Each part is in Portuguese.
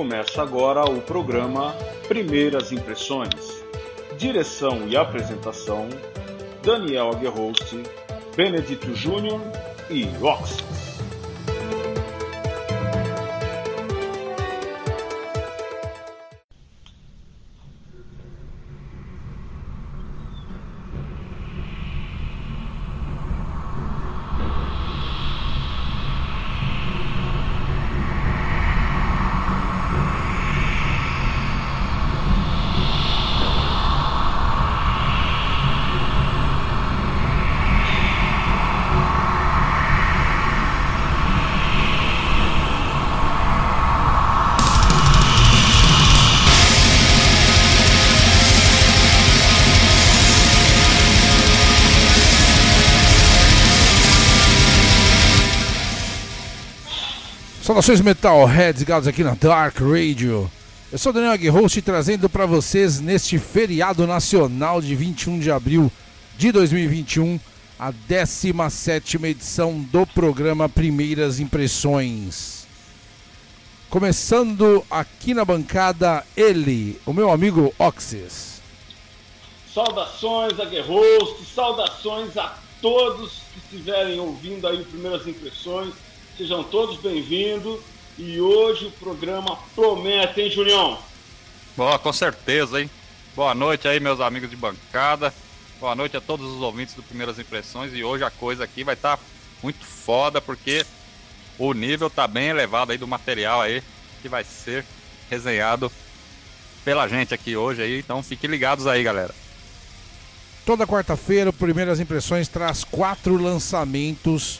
Começa agora o programa Primeiras Impressões. Direção e apresentação: Daniel Aguerrost, Benedito Júnior e Roxy. Saudações Metalheads ligados aqui na Dark Radio. Eu sou Daniel Aguirre trazendo para vocês neste feriado nacional de 21 de abril de 2021 a 17 edição do programa Primeiras Impressões. Começando aqui na bancada, ele, o meu amigo Oxys. Saudações Aguerrost, saudações a todos que estiverem ouvindo aí Primeiras Impressões Sejam todos bem-vindos. E hoje o programa promete, hein, Julião? Boa, com certeza, hein? Boa noite aí, meus amigos de bancada. Boa noite a todos os ouvintes do Primeiras Impressões. E hoje a coisa aqui vai estar tá muito foda, porque o nível tá bem elevado aí do material aí que vai ser resenhado pela gente aqui hoje aí. Então fiquem ligados aí, galera. Toda quarta-feira, Primeiras Impressões traz quatro lançamentos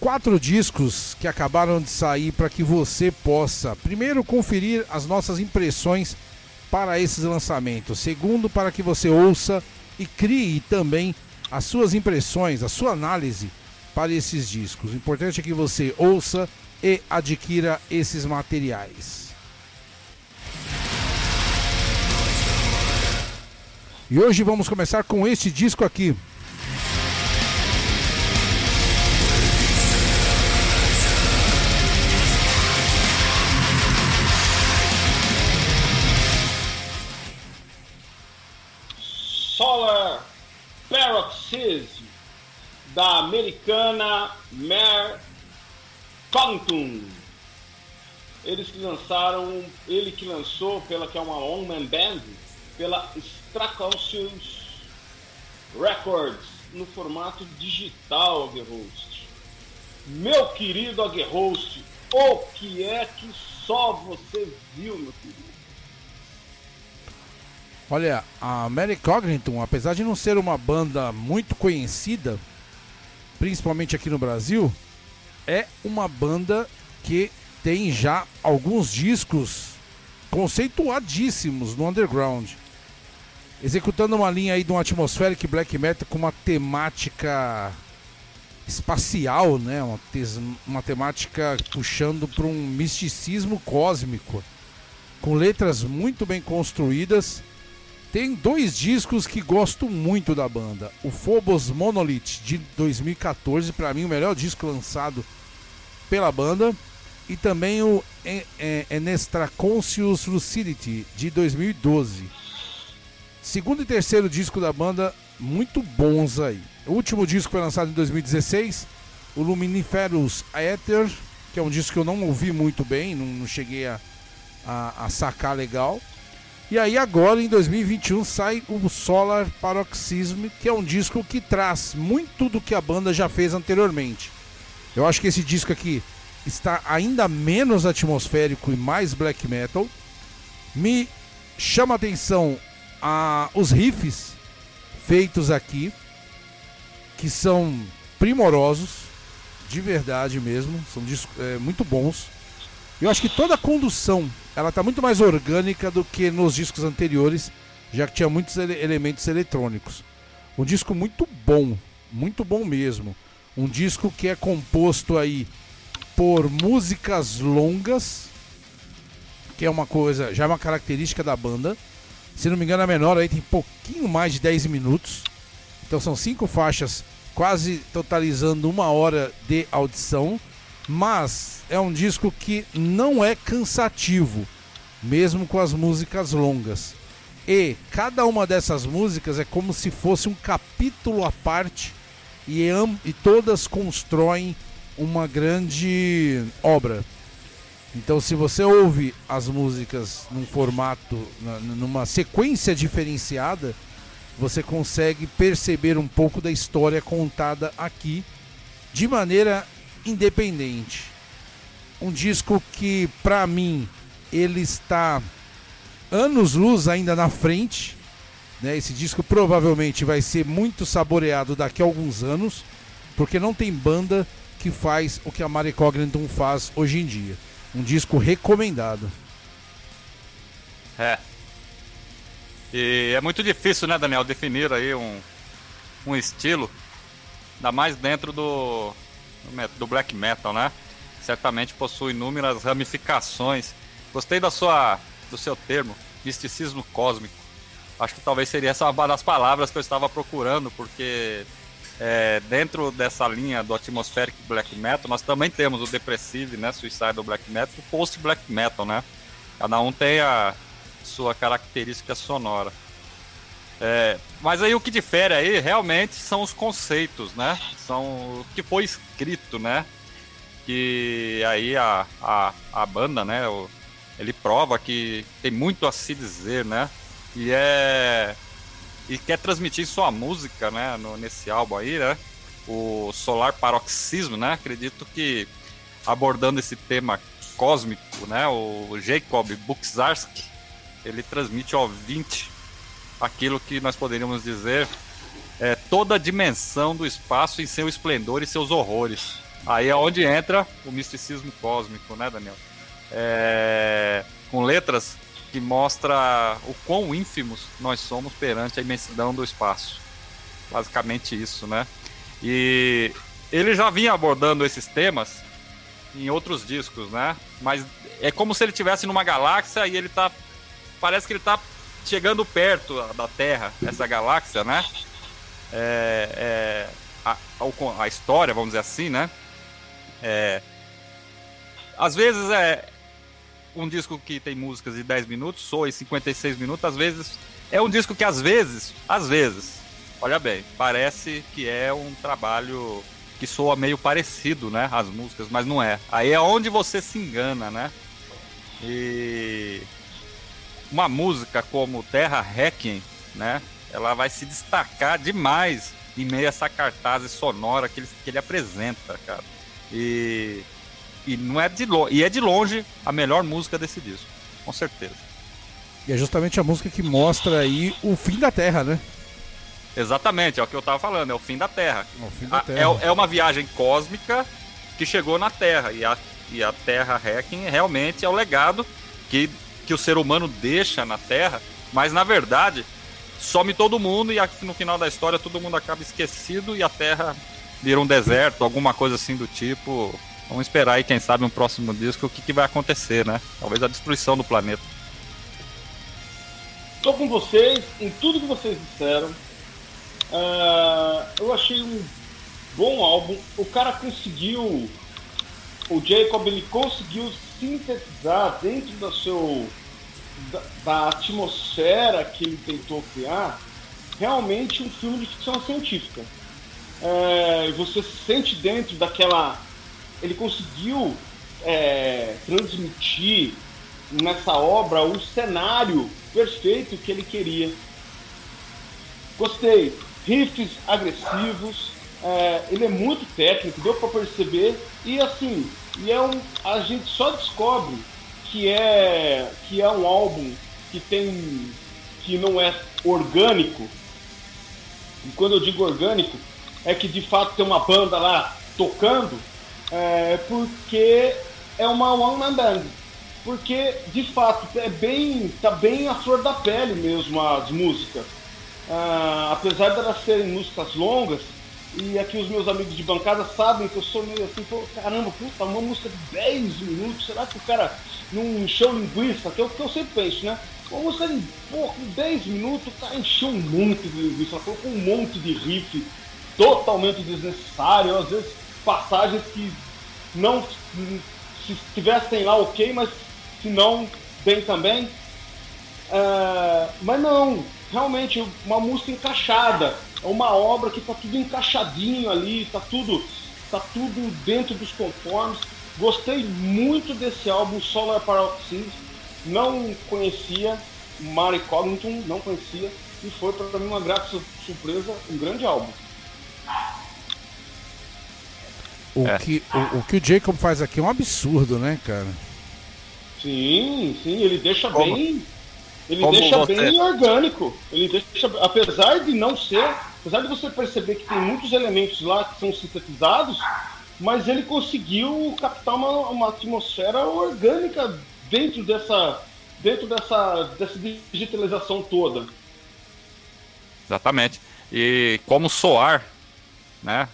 quatro discos que acabaram de sair para que você possa, primeiro, conferir as nossas impressões para esses lançamentos, segundo, para que você ouça e crie também as suas impressões, a sua análise para esses discos. O importante é que você ouça e adquira esses materiais. E hoje vamos começar com este disco aqui, Solar Paroxysm da americana Mare Compton. Eles que lançaram, ele que lançou pela que é uma one man band pela Stracocious Records no formato digital Aguerhost. Meu querido Aguerhost, o que é que só você viu, meu querido? Olha, a Mary Cogniton, apesar de não ser uma banda muito conhecida, principalmente aqui no Brasil, é uma banda que tem já alguns discos conceituadíssimos no underground. Executando uma linha aí de um atmospheric black metal com uma temática espacial, né? Uma, uma temática puxando para um misticismo cósmico, com letras muito bem construídas tem dois discos que gosto muito da banda. O Phobos Monolith de 2014, para mim o melhor disco lançado pela banda, e também o Enestra Conscious Lucidity de 2012. Segundo e terceiro disco da banda, muito bons aí. O último disco foi lançado em 2016, o Luminiferous Aether, que é um disco que eu não ouvi muito bem, não, não cheguei a, a, a sacar legal. E aí agora em 2021 sai o Solar Paroxysm, que é um disco que traz muito do que a banda já fez anteriormente. Eu acho que esse disco aqui está ainda menos atmosférico e mais black metal. Me chama atenção a, os riffs feitos aqui, que são primorosos, de verdade mesmo, são discos, é, muito bons. Eu acho que toda a condução ela tá muito mais orgânica do que nos discos anteriores, já que tinha muitos ele elementos eletrônicos. Um disco muito bom, muito bom mesmo. Um disco que é composto aí por músicas longas, que é uma coisa, já é uma característica da banda. Se não me engano, a menor aí tem pouquinho mais de 10 minutos. Então são cinco faixas, quase totalizando uma hora de audição mas é um disco que não é cansativo. mesmo com as músicas longas. E cada uma dessas músicas é como se fosse um capítulo à parte e, e todas constroem uma grande obra. Então, se você ouve as músicas num formato, numa sequência diferenciada, você consegue perceber um pouco da história contada aqui de maneira independente. Um disco que, para mim, ele está anos-luz ainda na frente. Né? Esse disco provavelmente vai ser muito saboreado daqui a alguns anos, porque não tem banda que faz o que a Mari Cogniton faz hoje em dia. Um disco recomendado. É. E é muito difícil, né, Daniel, definir aí um, um estilo, ainda mais dentro do, do black metal, né? Certamente possui inúmeras ramificações. Gostei da sua, do seu termo, misticismo cósmico. Acho que talvez seria essa uma das palavras que eu estava procurando, porque é, dentro dessa linha do atmospheric black metal, nós também temos o depressive, né, suicidal black metal, o post black metal, né? Cada um tem a sua característica sonora. É, mas aí o que difere aí realmente são os conceitos, né? São o que foi escrito, né? Que aí a, a, a banda, né? O, ele prova que tem muito a se dizer, né? E é e quer transmitir sua música, né, no, nesse álbum aí, né? O Solar Paroxismo, né? Acredito que abordando esse tema cósmico, né? O Jacob Buxarski, ele transmite ao ouvinte aquilo que nós poderíamos dizer é toda a dimensão do espaço em seu esplendor e seus horrores. Aí é onde entra o misticismo cósmico, né, Daniel? É... com letras que mostra o quão ínfimos nós somos perante a imensidão do espaço. Basicamente isso, né? E ele já vinha abordando esses temas em outros discos, né? Mas é como se ele estivesse numa galáxia e ele tá. Parece que ele tá chegando perto da Terra, essa galáxia, né? É, é, a, a, história, vamos dizer assim, né? É, às vezes é, um disco que tem músicas de 10 minutos, soa em 56 minutos, às vezes. É um disco que às vezes, às vezes, olha bem, parece que é um trabalho que soa meio parecido, né? As músicas, mas não é. Aí é onde você se engana, né? E uma música como Terra Requiem, né? Ela vai se destacar demais em meio a essa cartaz sonora que ele, que ele apresenta, cara. E e não é de longe, e é de longe a melhor música desse disco, com certeza. E é justamente a música que mostra aí o fim da Terra, né? Exatamente, é o que eu tava falando, é o fim da Terra. É, fim da terra. é, é uma viagem cósmica que chegou na Terra. E a, e a Terra Hacking realmente é o legado que, que o ser humano deixa na Terra. Mas na verdade, some todo mundo e no final da história todo mundo acaba esquecido e a Terra vira um deserto, alguma coisa assim do tipo. Vamos esperar aí, quem sabe, um próximo disco, o que, que vai acontecer, né? Talvez a destruição do planeta. Tô com vocês em tudo que vocês disseram. Uh, eu achei um bom álbum. O cara conseguiu. O Jacob ele conseguiu sintetizar dentro do seu, da, da atmosfera que ele tentou criar realmente um filme de ficção científica. É, você se sente dentro daquela ele conseguiu é, transmitir nessa obra o cenário perfeito que ele queria. Gostei. Riffs agressivos, é, ele é muito técnico, deu para perceber. E assim, e é um, a gente só descobre que é, que é um álbum que tem que não é orgânico. E quando eu digo orgânico, é que de fato tem uma banda lá tocando é, porque é uma one man band. Porque, de fato, é bem, tá bem a flor da pele mesmo as músicas. Ah, apesar de elas serem músicas longas, e aqui os meus amigos de bancada sabem que eu sou meio assim, pô, caramba, puta, uma música de 10 minutos, será que o cara não encheu linguiça? Que é o que eu sempre penso, né? Uma música de com 10 minutos, o cara encheu um monte de linguiça, colocou um monte de riff totalmente desnecessário, às vezes passagens que não se tivessem lá ok, mas se não bem também. É, mas não, realmente uma música encaixada. É uma obra que tá tudo encaixadinho ali, tá tudo, tá tudo dentro dos conformes. Gostei muito desse álbum Solar Paroxysm. Não conhecia, Mari Cogniton não conhecia e foi para mim uma grata surpresa, um grande álbum. O, é. que, o, o, que o Jacob faz aqui é um absurdo, né, cara? Sim, sim, ele deixa Como? bem. Ele Como deixa você? bem orgânico. Ele deixa. Apesar de não ser. Apesar de você perceber que tem muitos elementos lá que são sintetizados, mas ele conseguiu captar uma, uma atmosfera orgânica dentro dessa. dentro dessa, dessa digitalização toda. Exatamente. E como soar, né?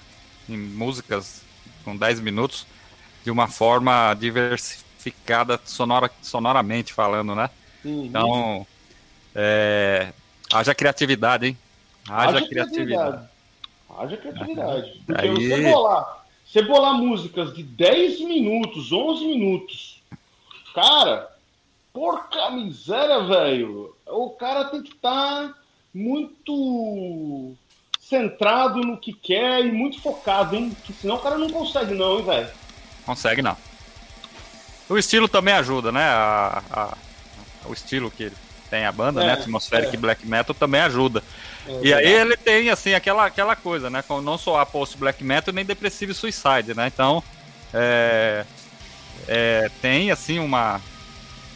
Em músicas com 10 minutos, de uma forma diversificada sonora, sonoramente falando, né? Uhum. Então, é, haja criatividade, hein? Haja, haja criatividade. criatividade. Haja criatividade. Porque Aí... você bolar, você bolar músicas de 10 minutos, 11 minutos, cara, porca miséria, velho. O cara tem que estar tá muito centrado no que quer e muito focado, hein? Que senão o cara não consegue, não, hein, velho? Consegue não. O estilo também ajuda, né? A, a, o estilo que tem a banda, né? é, né? Atmospheric é. Black Metal também ajuda. É, e aí ele tem, assim, aquela, aquela coisa, né? Não só a post Black Metal nem Depressive Suicide, né? Então, é, é, tem, assim, uma,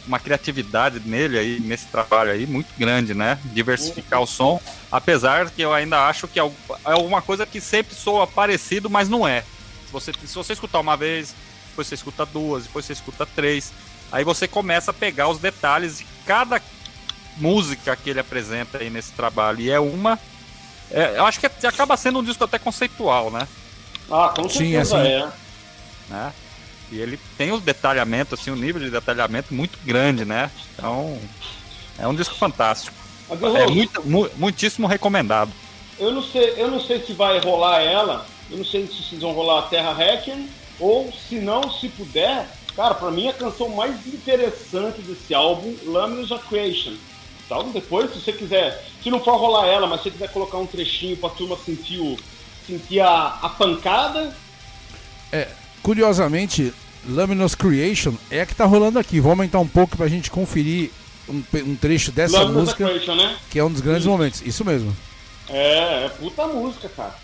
uma criatividade nele aí, nesse trabalho aí, muito grande, né? Diversificar o som, apesar que eu ainda acho que é alguma coisa que sempre soa parecido, mas não é. Se você, se você escutar uma vez, depois você escuta duas, depois você escuta três, aí você começa a pegar os detalhes de cada música que ele apresenta aí nesse trabalho. E é uma. É, eu acho que acaba sendo um disco até conceitual, né? Ah, com certeza Sim, assim, é. Né? E ele tem os detalhamentos, assim, um nível de detalhamento muito grande, né? Então, é um disco fantástico. É muito, mu muitíssimo recomendado. Eu não sei, eu não sei se vai rolar ela, eu não sei se vocês vão rolar a Terra Hacken, ou se não, se puder, cara, para mim a canção mais interessante desse álbum, Luminous of Creation. Então, depois, se você quiser, se não for rolar ela, mas se você quiser colocar um trechinho pra turma sentir, o, sentir a, a pancada. É, Curiosamente, Luminous Creation é a que tá rolando aqui. Vou aumentar um pouco pra gente conferir um, um trecho dessa Luminous música, Creation, né? que é um dos grandes Isso. momentos. Isso mesmo. É, é puta música, cara.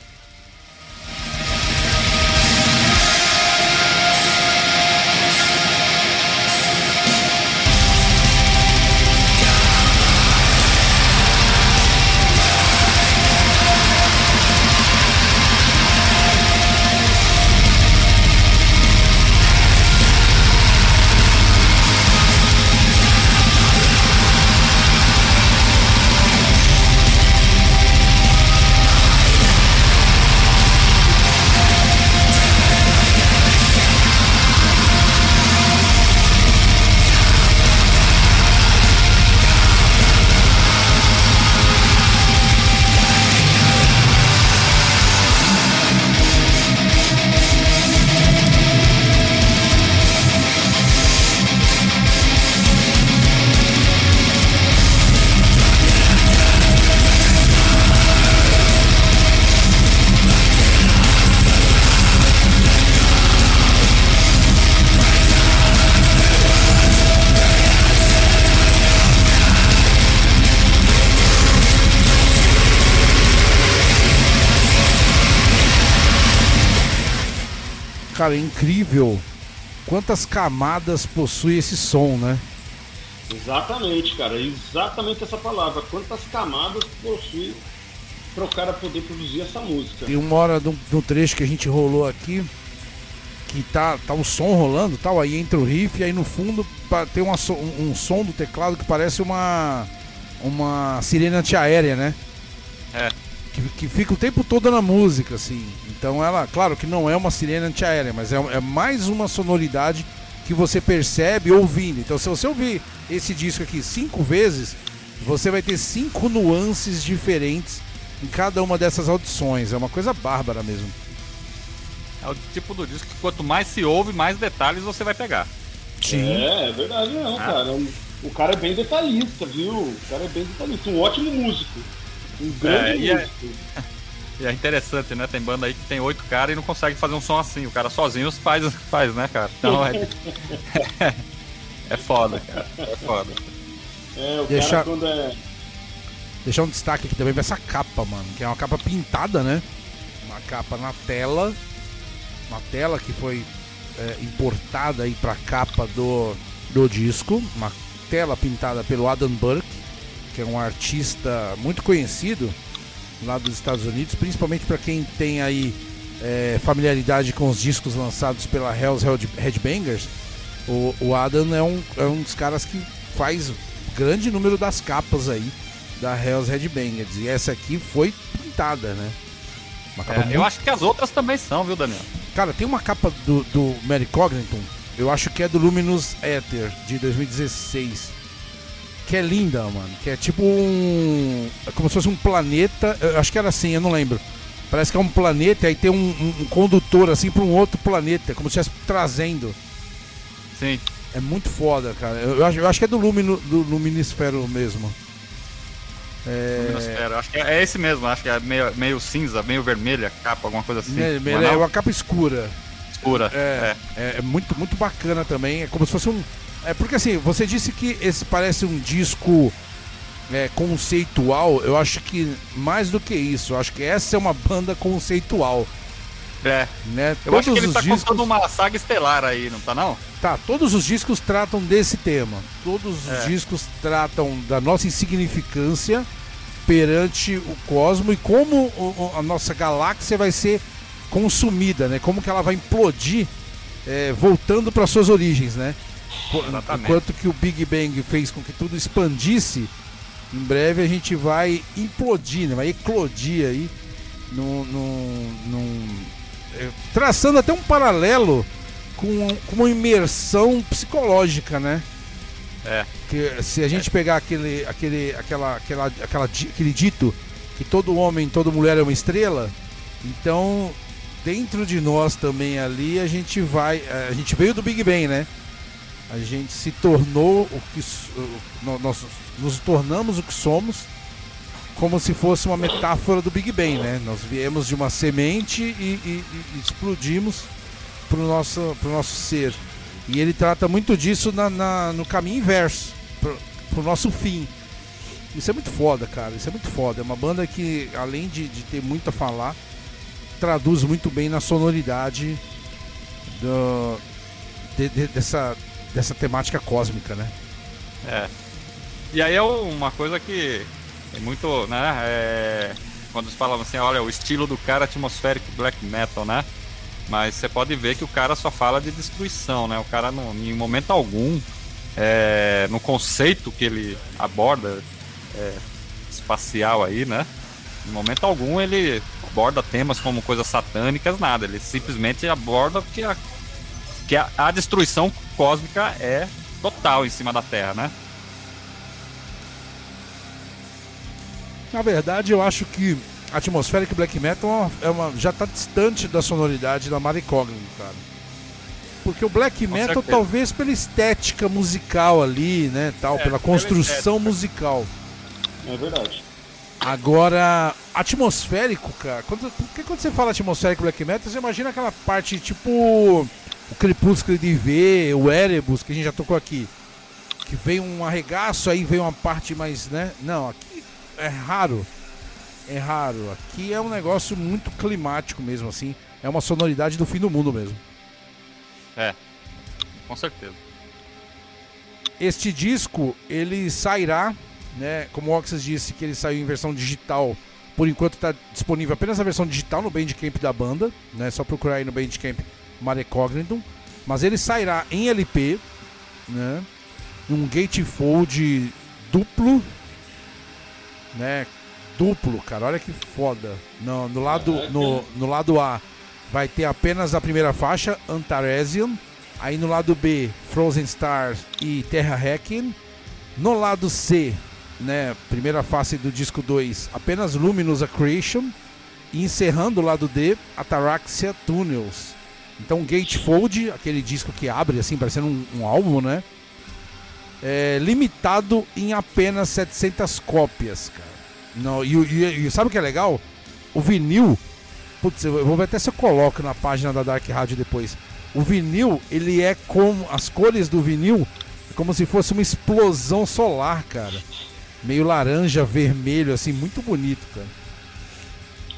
Cara, é incrível quantas camadas possui esse som, né? Exatamente, cara, exatamente essa palavra. Quantas camadas possui para o cara poder produzir essa música. Tem uma hora do, do trecho que a gente rolou aqui que tá, tá o som rolando tal, aí entra o riff e aí no fundo tem uma, um, um som do teclado que parece uma uma sirene antiaérea, né? É que, que fica o tempo todo na música, assim. Então ela, claro que não é uma sirene antiaérea, mas é, é mais uma sonoridade que você percebe ouvindo. Então se você ouvir esse disco aqui cinco vezes, você vai ter cinco nuances diferentes em cada uma dessas audições. É uma coisa bárbara mesmo. É o tipo do disco que quanto mais se ouve, mais detalhes você vai pegar. Sim. É, é verdade não, ah. cara. O cara é bem detalhista, viu? O cara é bem detalhista. Um ótimo músico. Um grande É, e é- músico. E é interessante, né? Tem banda aí que tem oito caras e não consegue fazer um som assim. O cara sozinho faz, faz né, cara? Então é. é foda, cara. É foda. É, o Deixa- cara quando é. Deixar um destaque aqui também pra essa capa, mano. Que é uma capa pintada, né? Uma capa na tela. Uma tela que foi é, importada aí pra capa do, do disco. Uma tela pintada pelo Adam Burke, que é um artista muito conhecido lá dos Estados Unidos, principalmente para quem tem aí é, familiaridade com os discos lançados pela Hell's Head- Headbangers. O, o Adam é um, é um dos caras que faz grande número das capas aí da Hell's Headbangers. E essa aqui foi pintada, né? É, muito eu acho que as outras também são, viu, Daniel? Cara, tem uma capa do, do Mary Cogniton, eu acho que é do Luminous Ether, de 2016. Que é linda, mano. Que é tipo um. é como se fosse um planeta. Eu acho que era assim, eu não lembro. Parece que é um planeta e aí tem um, um- um condutor assim pra um outro planeta, como se estivesse trazendo. Sim. É muito foda, cara. Eu, acho, eu acho que é do, Lumino, do Luminisfero mesmo. É, Luminosfera. Acho que é esse mesmo, acho que é meio, meio cinza, meio vermelha, capa, alguma coisa assim. é é uma capa escura. escura. É, é, é muito, muito bacana também. É como se fosse um. É porque assim, você disse que esse parece um disco é, conceitual. Eu acho que mais do que isso, eu acho que essa é uma banda conceitual. É. Né? Eu acho que ele tá discos, contando uma saga estelar aí, não tá não? Tá, todos os discos tratam desse tema. Todos os É. discos tratam da nossa insignificância perante o cosmo e como a nossa galáxia vai ser consumida, né? Como que ela vai implodir é, voltando para suas origens, né? Exatamente. Enquanto que o Big Bang fez com que tudo expandisse, em breve a gente vai implodir, né? vai eclodir aí, num, num- num- é, traçando até um paralelo com, com uma imersão psicológica, né? É. Que se a gente pegar aquele, aquele, aquela, aquela, aquela, aquele dito que todo homem, toda mulher é uma estrela, então dentro de nós também ali a gente vai, a gente veio do Big Bang, né? A gente se tornou o que o- nós nos tornamos o que somos, como se fosse uma metáfora do Big Bang, né? Nós viemos de uma semente e, e- e explodimos pro nosso, pro nosso ser. E ele trata muito disso na, na- no caminho inverso, pro, pro nosso fim. Isso é muito foda, cara. Isso é muito foda. É uma banda que, além de, de ter muito a falar, traduz muito bem na sonoridade do, de- de- dessa, dessa temática cósmica, né? É. E aí é uma coisa que é muito, né? é, quando eles falam assim, olha, o estilo do cara é atmospheric black metal, né? Mas você pode ver que o cara só fala de destruição, né? O cara, não, em momento algum, é, no conceito que ele aborda é, espacial aí, né? Em momento algum ele aborda temas como coisas satânicas, nada. Ele simplesmente aborda que a, que a, a destruição cósmica é total em cima da Terra, né? Na verdade, eu acho que Atmospheric Black Metal é uma- é já está distante da sonoridade da Mary Cognition, cara. Porque o Black Metal, certeza. talvez pela estética musical ali, né, tal, É, pela construção musical. É verdade. Agora, atmosférico, cara, quando, porque quando você fala atmosférico black metal, você imagina aquela parte tipo o Crepúsculo de V, o Erebus, que a gente já tocou aqui. Que vem um arregaço, aí vem uma parte mais, né? Não, aqui é raro. É raro. Aqui é um negócio muito climático mesmo, assim. É uma sonoridade do fim do mundo mesmo. É, com certeza. Este disco, ele sairá, né? Como o Oxys disse que ele saiu em versão digital. Por enquanto está disponível apenas a versão digital no Bandcamp da banda, né? Só procurar aí no Bandcamp Mare Cognitum. Mas ele sairá em LP, né? Num gatefold duplo, né? Duplo, cara, olha que foda. No, no, lado, no, no lado A vai ter apenas a primeira faixa, Antaresian. Aí no lado B, Frozen Stars e Terra Hacking. No lado C, né, primeira face do disco 2, apenas Luminous A Creation. E encerrando o lado D, Ataraxia Tunnels. Então Gatefold, aquele disco que abre assim, parecendo um, um álbum, né? é, limitado em apenas 700 cópias, cara. Não, e, e, e sabe o que é legal? O vinil, putz, eu vou ver até se eu coloco na página da Dark Radio depois. O vinil, ele é como as cores do vinil, é como se fosse uma explosão solar, cara. Meio laranja, vermelho, assim, muito bonito, cara.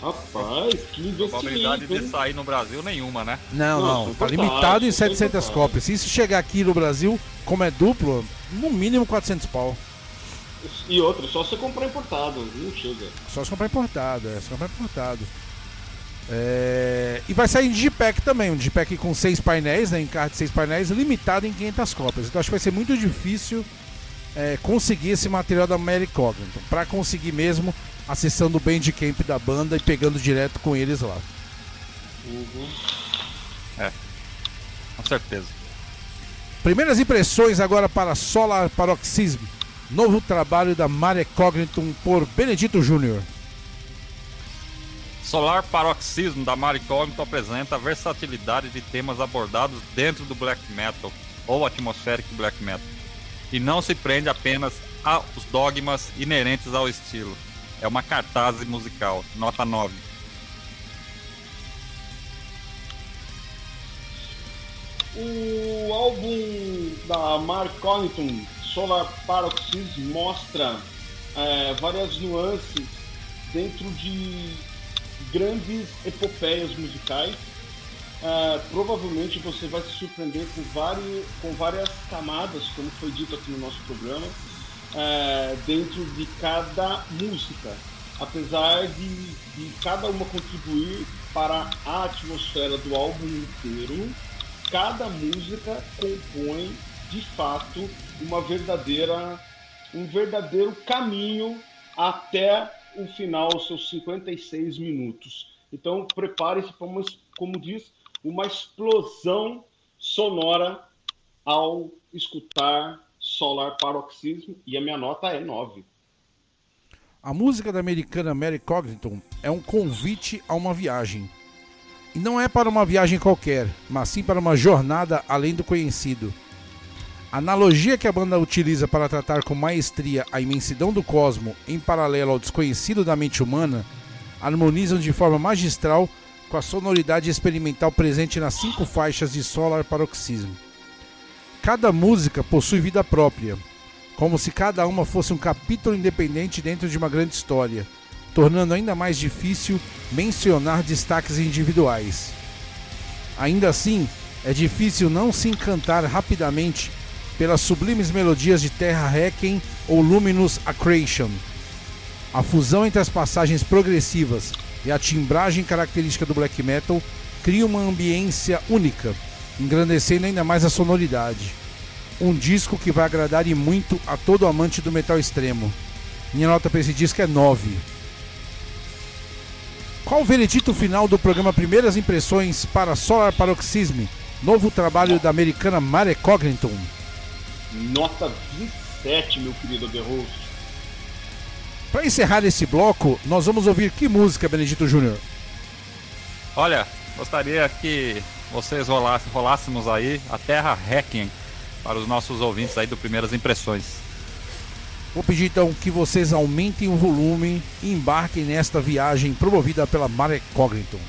Rapaz, que investimento. Probabilidade de sair no Brasil nenhuma, né? Não, não, Não, tá limitado em super 700 fácil. cópias. Se isso chegar aqui no Brasil, como é duplo, no mínimo 400 pau. E outra, só você comprar importado, não chega. Só se comprar importado, é, só comprar importado. É, E vai sair em Digipack também, um Digipack com seis painéis, né, encarte de seis painéis, limitado em 500 cópias. Então acho que vai ser muito difícil é, conseguir esse material da Mary Cogniton. Pra conseguir mesmo, acessando o Bandcamp da banda e pegando direto com eles lá. Com certeza. Primeiras impressões agora para Solar Paroxysm, novo trabalho da Mare Cogniton por Benedito Júnior. Solar Paroxysmo da Maricógnito apresenta a versatilidade de temas abordados dentro do black metal ou atmospheric black metal e não se prende apenas aos dogmas inerentes ao estilo. É uma cartaz musical, nota 9. O álbum da Mark Connaughton, Solar Paroxysm, mostra é, várias nuances dentro de grandes epopeias musicais. É, provavelmente você vai se surpreender com, com várias camadas, como foi dito aqui no nosso programa, é, dentro de cada música, apesar de, de cada uma contribuir para a atmosfera do álbum inteiro cada música compõe de fato uma verdadeira um verdadeiro caminho até o final, seus 56 minutos. Então prepare-se para uma, como diz, uma explosão sonora ao escutar Solar Paroxysmo e a minha nota é 9. A música da americana Mary Cogniton é um convite a uma viagem. E não é para uma viagem qualquer, mas sim para uma jornada além do conhecido. A analogia que a banda utiliza para tratar com maestria a imensidão do cosmo em paralelo ao desconhecido da mente humana harmonizam de forma magistral com a sonoridade experimental presente nas cinco faixas de Solar Paroxysm. Cada música possui vida própria, como se cada uma fosse um capítulo independente dentro de uma grande história, tornando ainda mais difícil mencionar destaques individuais. Ainda assim, é difícil não se encantar rapidamente pelas sublimes melodias de Terra Requiem ou Luminous Accretion. A fusão entre as passagens progressivas e a timbragem característica do black metal cria uma ambiência única, engrandecendo ainda mais a sonoridade. Um disco que vai agradar e muito a todo amante do metal extremo. Minha nota para esse disco é 9. Qual o veredito final do programa Primeiras Impressões para Solar Paroxysm, novo trabalho da americana Mare Cogniton? Nota 27, meu querido Guerroso. Para encerrar esse bloco, nós vamos ouvir que música, Benedito Júnior? Olha, gostaria que vocês rolassem, rolássemos aí a Terra Requiem para os nossos ouvintes aí do Primeiras Impressões. Vou pedir então que vocês aumentem o volume e embarquem nesta viagem promovida pela Mare Cogniton.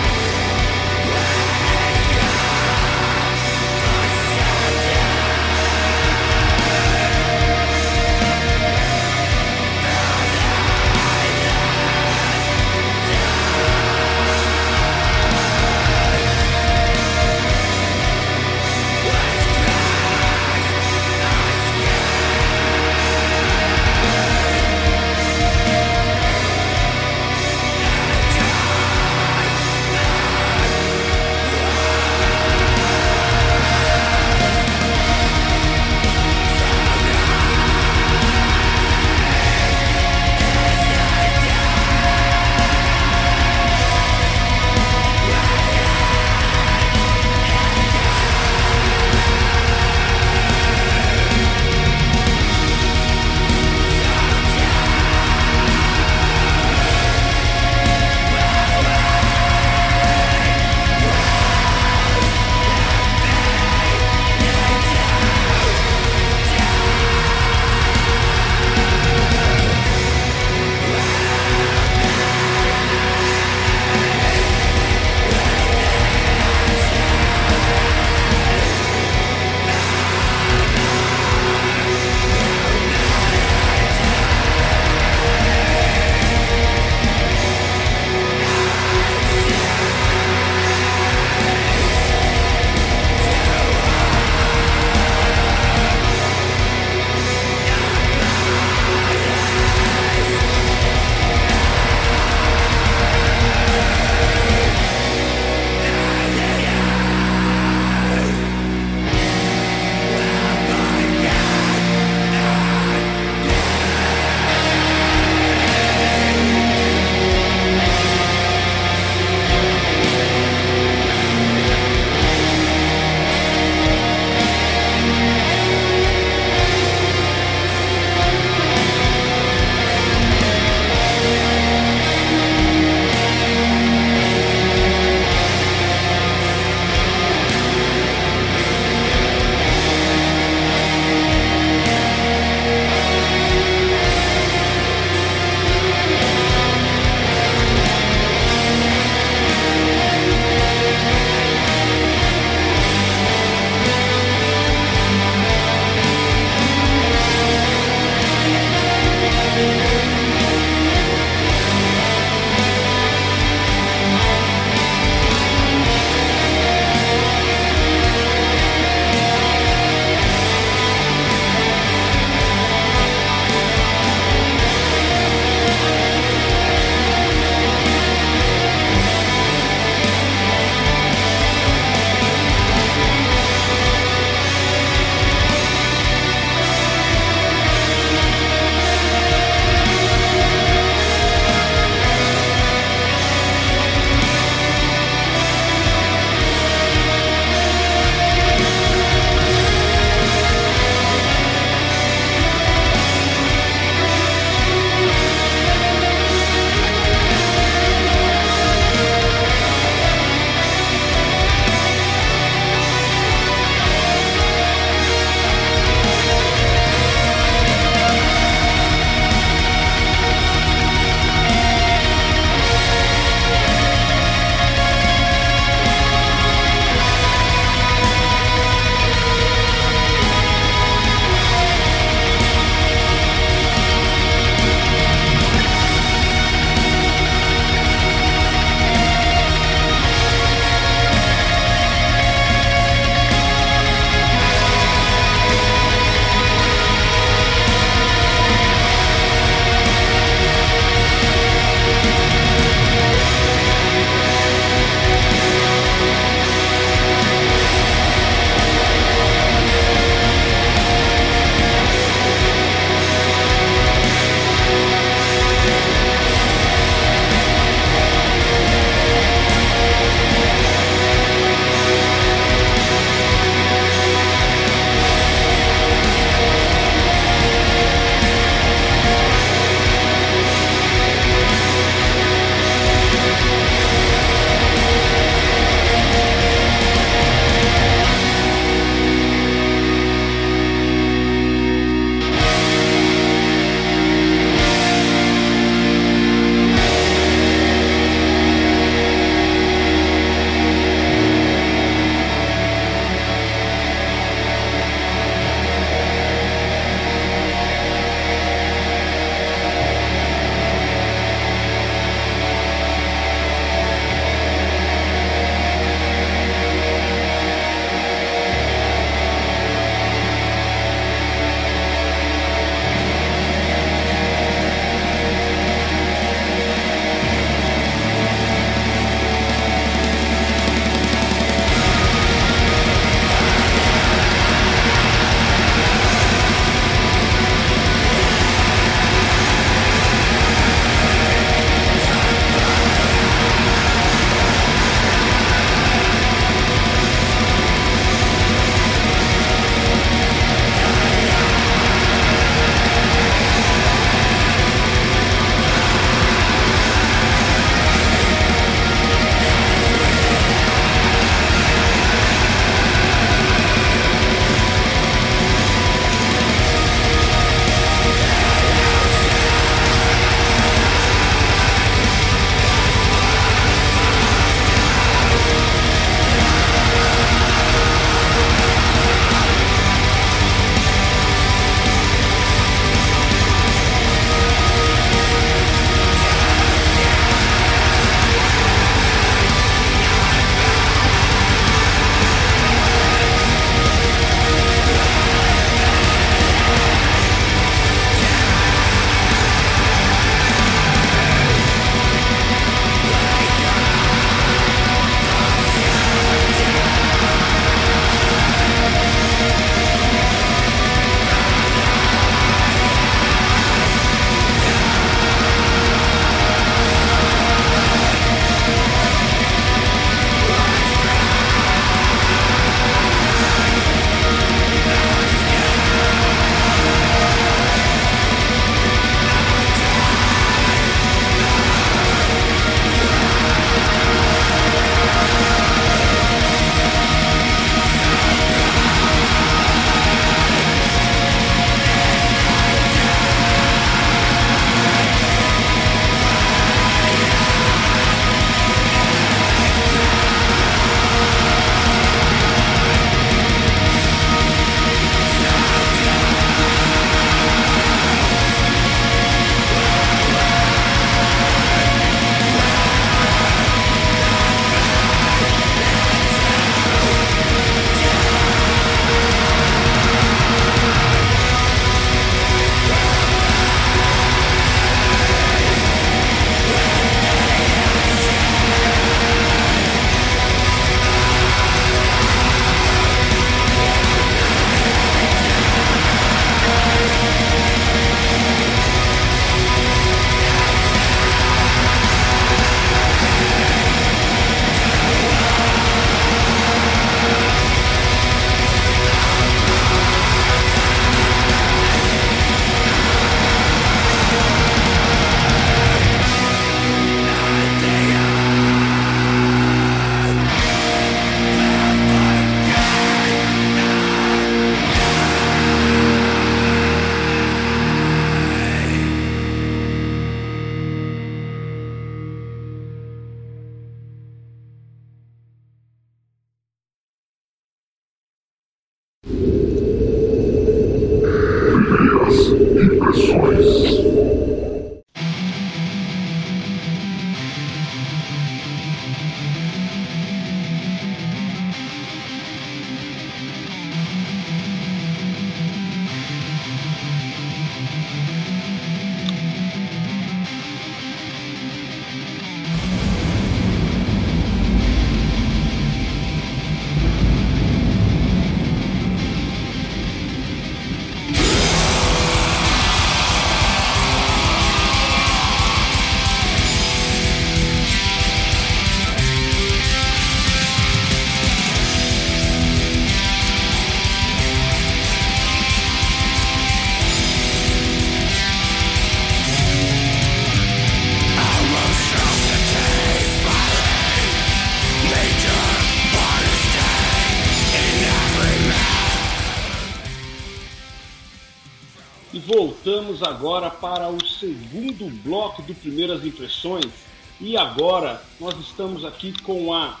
Voltamos agora para o segundo bloco do Primeiras Impressões. E agora nós estamos aqui com a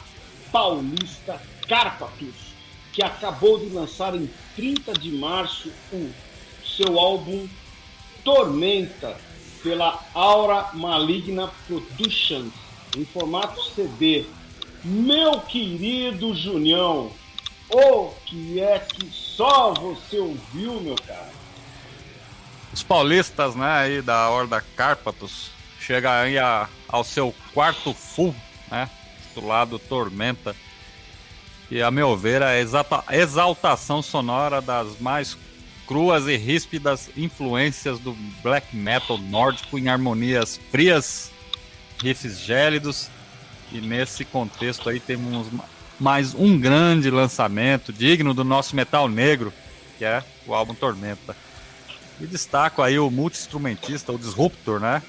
paulista Carpatus, que acabou de lançar em 30 de março o seu álbum Tormenta, pela Aura Maligna Productions, em formato CD. Meu querido Junião, o que é que só você ouviu, meu cara? Os paulistas, né, aí da Horda Cárpatos, chega aí a, ao seu quarto full, né, titulado Tormenta. E a meu ver, a exata, exaltação sonora das mais cruas e ríspidas influências do black metal nórdico em harmonias frias, riffs gélidos. E nesse contexto aí temos mais um grande lançamento digno do nosso metal negro, que é o álbum Tormenta. E destaco aí o multi-instrumentista, o Disruptor, né?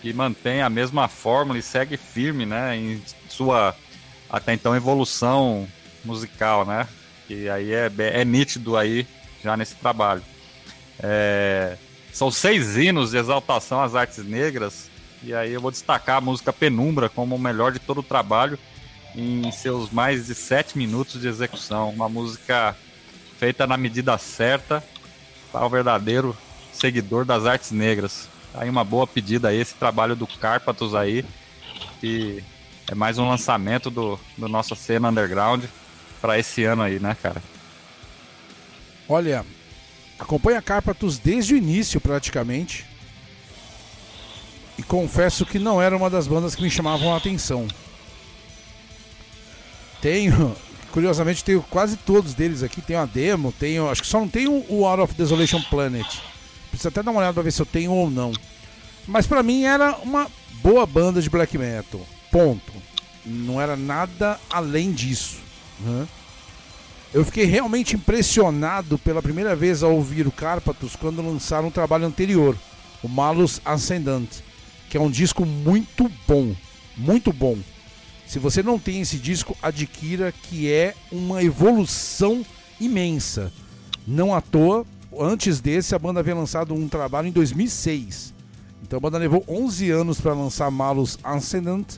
Que mantém a mesma fórmula e segue firme, né? Em sua até então evolução musical, né? Que aí é, é nítido aí já nesse trabalho. É, são seis hinos de exaltação às artes negras, e aí eu vou destacar a música Penumbra como o melhor de todo o trabalho em seus mais de sete minutos de execução. Uma música feita na medida certa para o verdadeiro seguidor das artes negras. Aí uma boa pedida aí, esse trabalho do Carpatos aí, que é mais um lançamento do, do nossa cena underground para esse ano aí, né, cara? Olha, acompanha Carpatos desde o início praticamente. E confesso que não era uma das bandas que me chamavam a atenção. Tenho, curiosamente, tenho quase todos deles aqui. Tenho a demo, tenho. Acho que só não tenho o Out of Desolation Planet. Preciso até dar uma olhada pra ver se eu tenho ou não. Mas para mim era uma boa banda de black metal. Ponto. Não era nada além disso. Eu fiquei realmente impressionado pela primeira vez ao ouvir o Carpatos quando lançaram um trabalho anterior, o Malus Ascendant, que é um disco muito bom, muito bom. Se você não tem esse disco, adquira, que é uma evolução imensa. Não à toa, antes desse, a banda havia lançado um trabalho em 2006. Então a banda levou 11 anos para lançar Malus Ascendant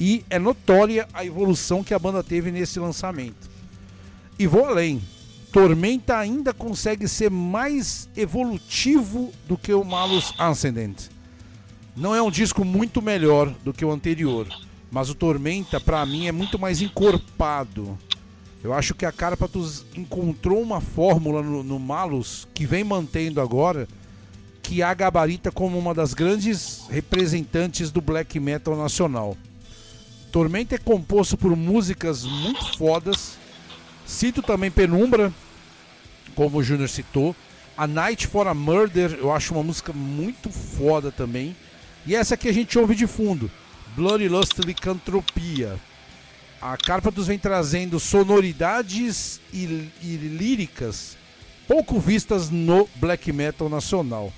e é notória a evolução que a banda teve nesse lançamento. E vou além. Tormenta ainda consegue ser mais evolutivo do que o Malus Ascendant. Não é um disco muito melhor do que o anterior, mas o Tormenta para mim é muito mais encorpado. Eu acho que a Carpathos encontrou uma fórmula no, no Malus que vem mantendo agora, que a gabarita como uma das grandes representantes do black metal nacional. Tormenta é composto por músicas muito fodas. Cito também Penumbra, como o Júnior citou. A Night for a Murder, eu acho uma música muito foda também. E essa que a gente ouve de fundo, Bloody Lust Licantropia. A Carpathos vem trazendo sonoridades e, e líricas pouco vistas no black metal nacional.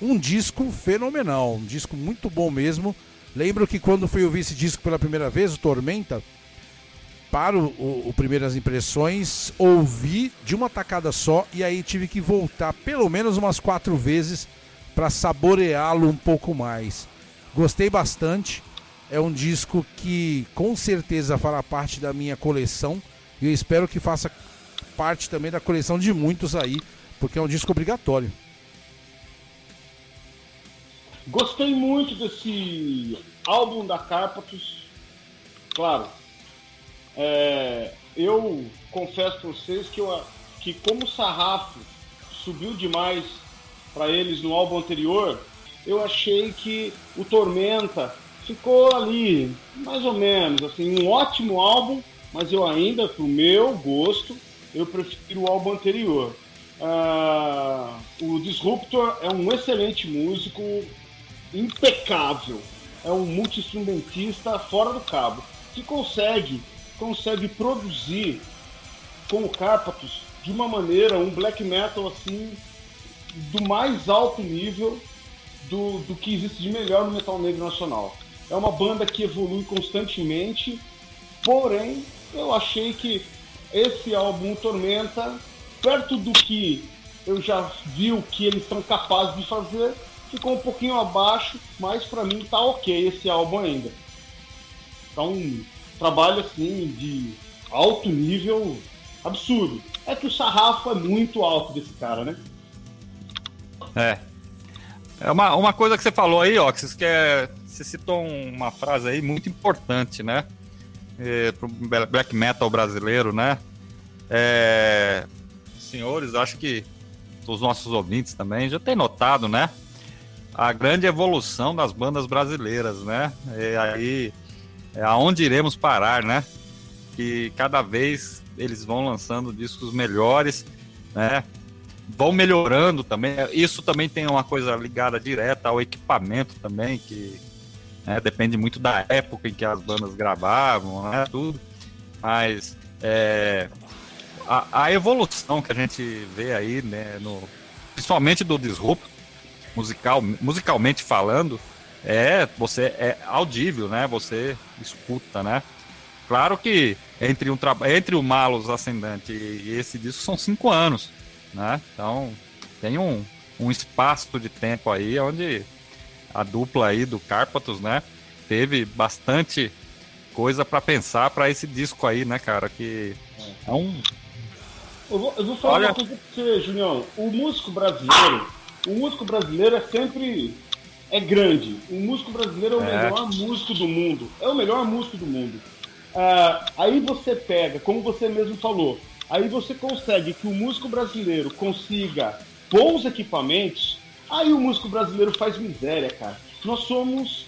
Um disco fenomenal, um disco muito bom mesmo. Lembro que quando fui ouvir esse disco pela primeira vez, o Tormenta, para o, o, o Primeiras Impressões, ouvi de uma tacada só e aí tive que voltar pelo menos umas quatro vezes para saboreá-lo um pouco mais. Gostei bastante. É um disco que com certeza fará parte da minha coleção e eu espero que faça parte também da coleção de muitos aí, porque é um disco obrigatório. Gostei muito desse álbum da Carpathos. Claro, é, eu confesso para vocês que, eu, que como o sarrafo subiu demais para eles no álbum anterior, eu achei que o Tormenta ficou ali, mais ou menos, assim, um ótimo álbum, mas eu ainda, pro meu gosto, eu prefiro o álbum anterior. Uh, o Disruptor é um excelente músico, impecável. É um multi-instrumentista fora do cabo, que consegue, consegue produzir com o Carpathos de uma maneira, um black metal assim, do mais alto nível do, do que existe de melhor no metal negro nacional. É uma banda que evolui constantemente, porém, eu achei que esse álbum Tormenta, perto do que eu já vi o que eles são capazes de fazer, ficou um pouquinho abaixo, mas para mim tá ok esse álbum ainda. Tá um trabalho assim de alto nível absurdo. É que o sarrafo é muito alto desse cara, né? É. É uma, uma coisa que você falou aí, Oxys, que é. Você citou uma frase aí muito importante, né? É, pro black metal brasileiro, né? É, senhores, acho que os nossos ouvintes também já têm notado, né? a grande evolução das bandas brasileiras, né? E aí, é aonde iremos parar, né? Que cada vez eles vão lançando discos melhores, né? Vão melhorando também. Isso também tem uma coisa ligada direta ao equipamento também, que né, depende muito da época em que as bandas gravavam, né? Tudo. Mas é, a, a, evolução que a gente vê aí, né? No, principalmente do Disrupt, musical, musicalmente falando, é você é audível, né? Você escuta, né? Claro que entre um entre o Malus Ascendante e esse disco são cinco anos, né? Então tem um, um espaço de tempo aí onde a dupla aí do Carpatos, né? Teve bastante coisa para pensar para esse disco aí, né, cara? Que é um. Eu vou, eu vou falar Olha... uma coisa pra você, Julião. O músico brasileiro o músico brasileiro é sempre é grande. O músico brasileiro é o é. melhor músico do mundo. É o melhor músico do mundo. Ah, aí você pega, como você mesmo falou, aí você consegue que o músico brasileiro consiga bons equipamentos, aí o músico brasileiro faz miséria, cara. Nós somos.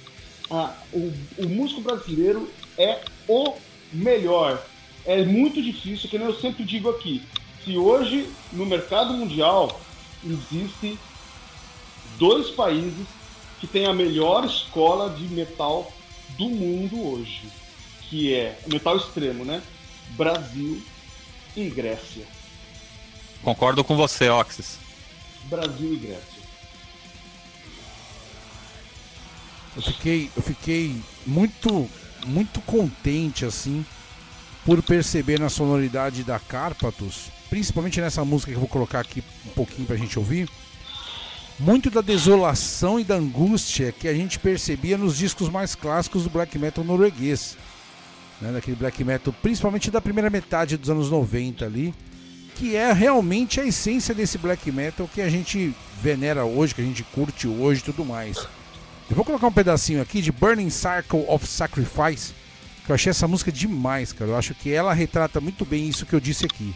Ah, o, o músico brasileiro é o melhor. É muito difícil, que eu sempre digo aqui. Se hoje no mercado mundial existe dois países que têm a melhor escola de metal do mundo hoje, que é metal extremo, né? Brasil e Grécia. Concordo com você, Oxys. Brasil e Grécia. Eu fiquei, eu fiquei muito, muito contente assim por perceber na sonoridade da Carpatos, principalmente nessa música que eu vou colocar aqui um pouquinho pra gente ouvir muito da desolação e da angústia que a gente percebia nos discos mais clássicos do black metal norueguês. Né, daquele black metal, principalmente da primeira metade dos anos 90 ali, que é realmente a essência desse black metal que a gente venera hoje, que a gente curte hoje e tudo mais. Eu vou colocar um pedacinho aqui de Burning Circle of Sacrifice, que eu achei essa música demais, cara. Eu acho que ela retrata muito bem isso que eu disse aqui.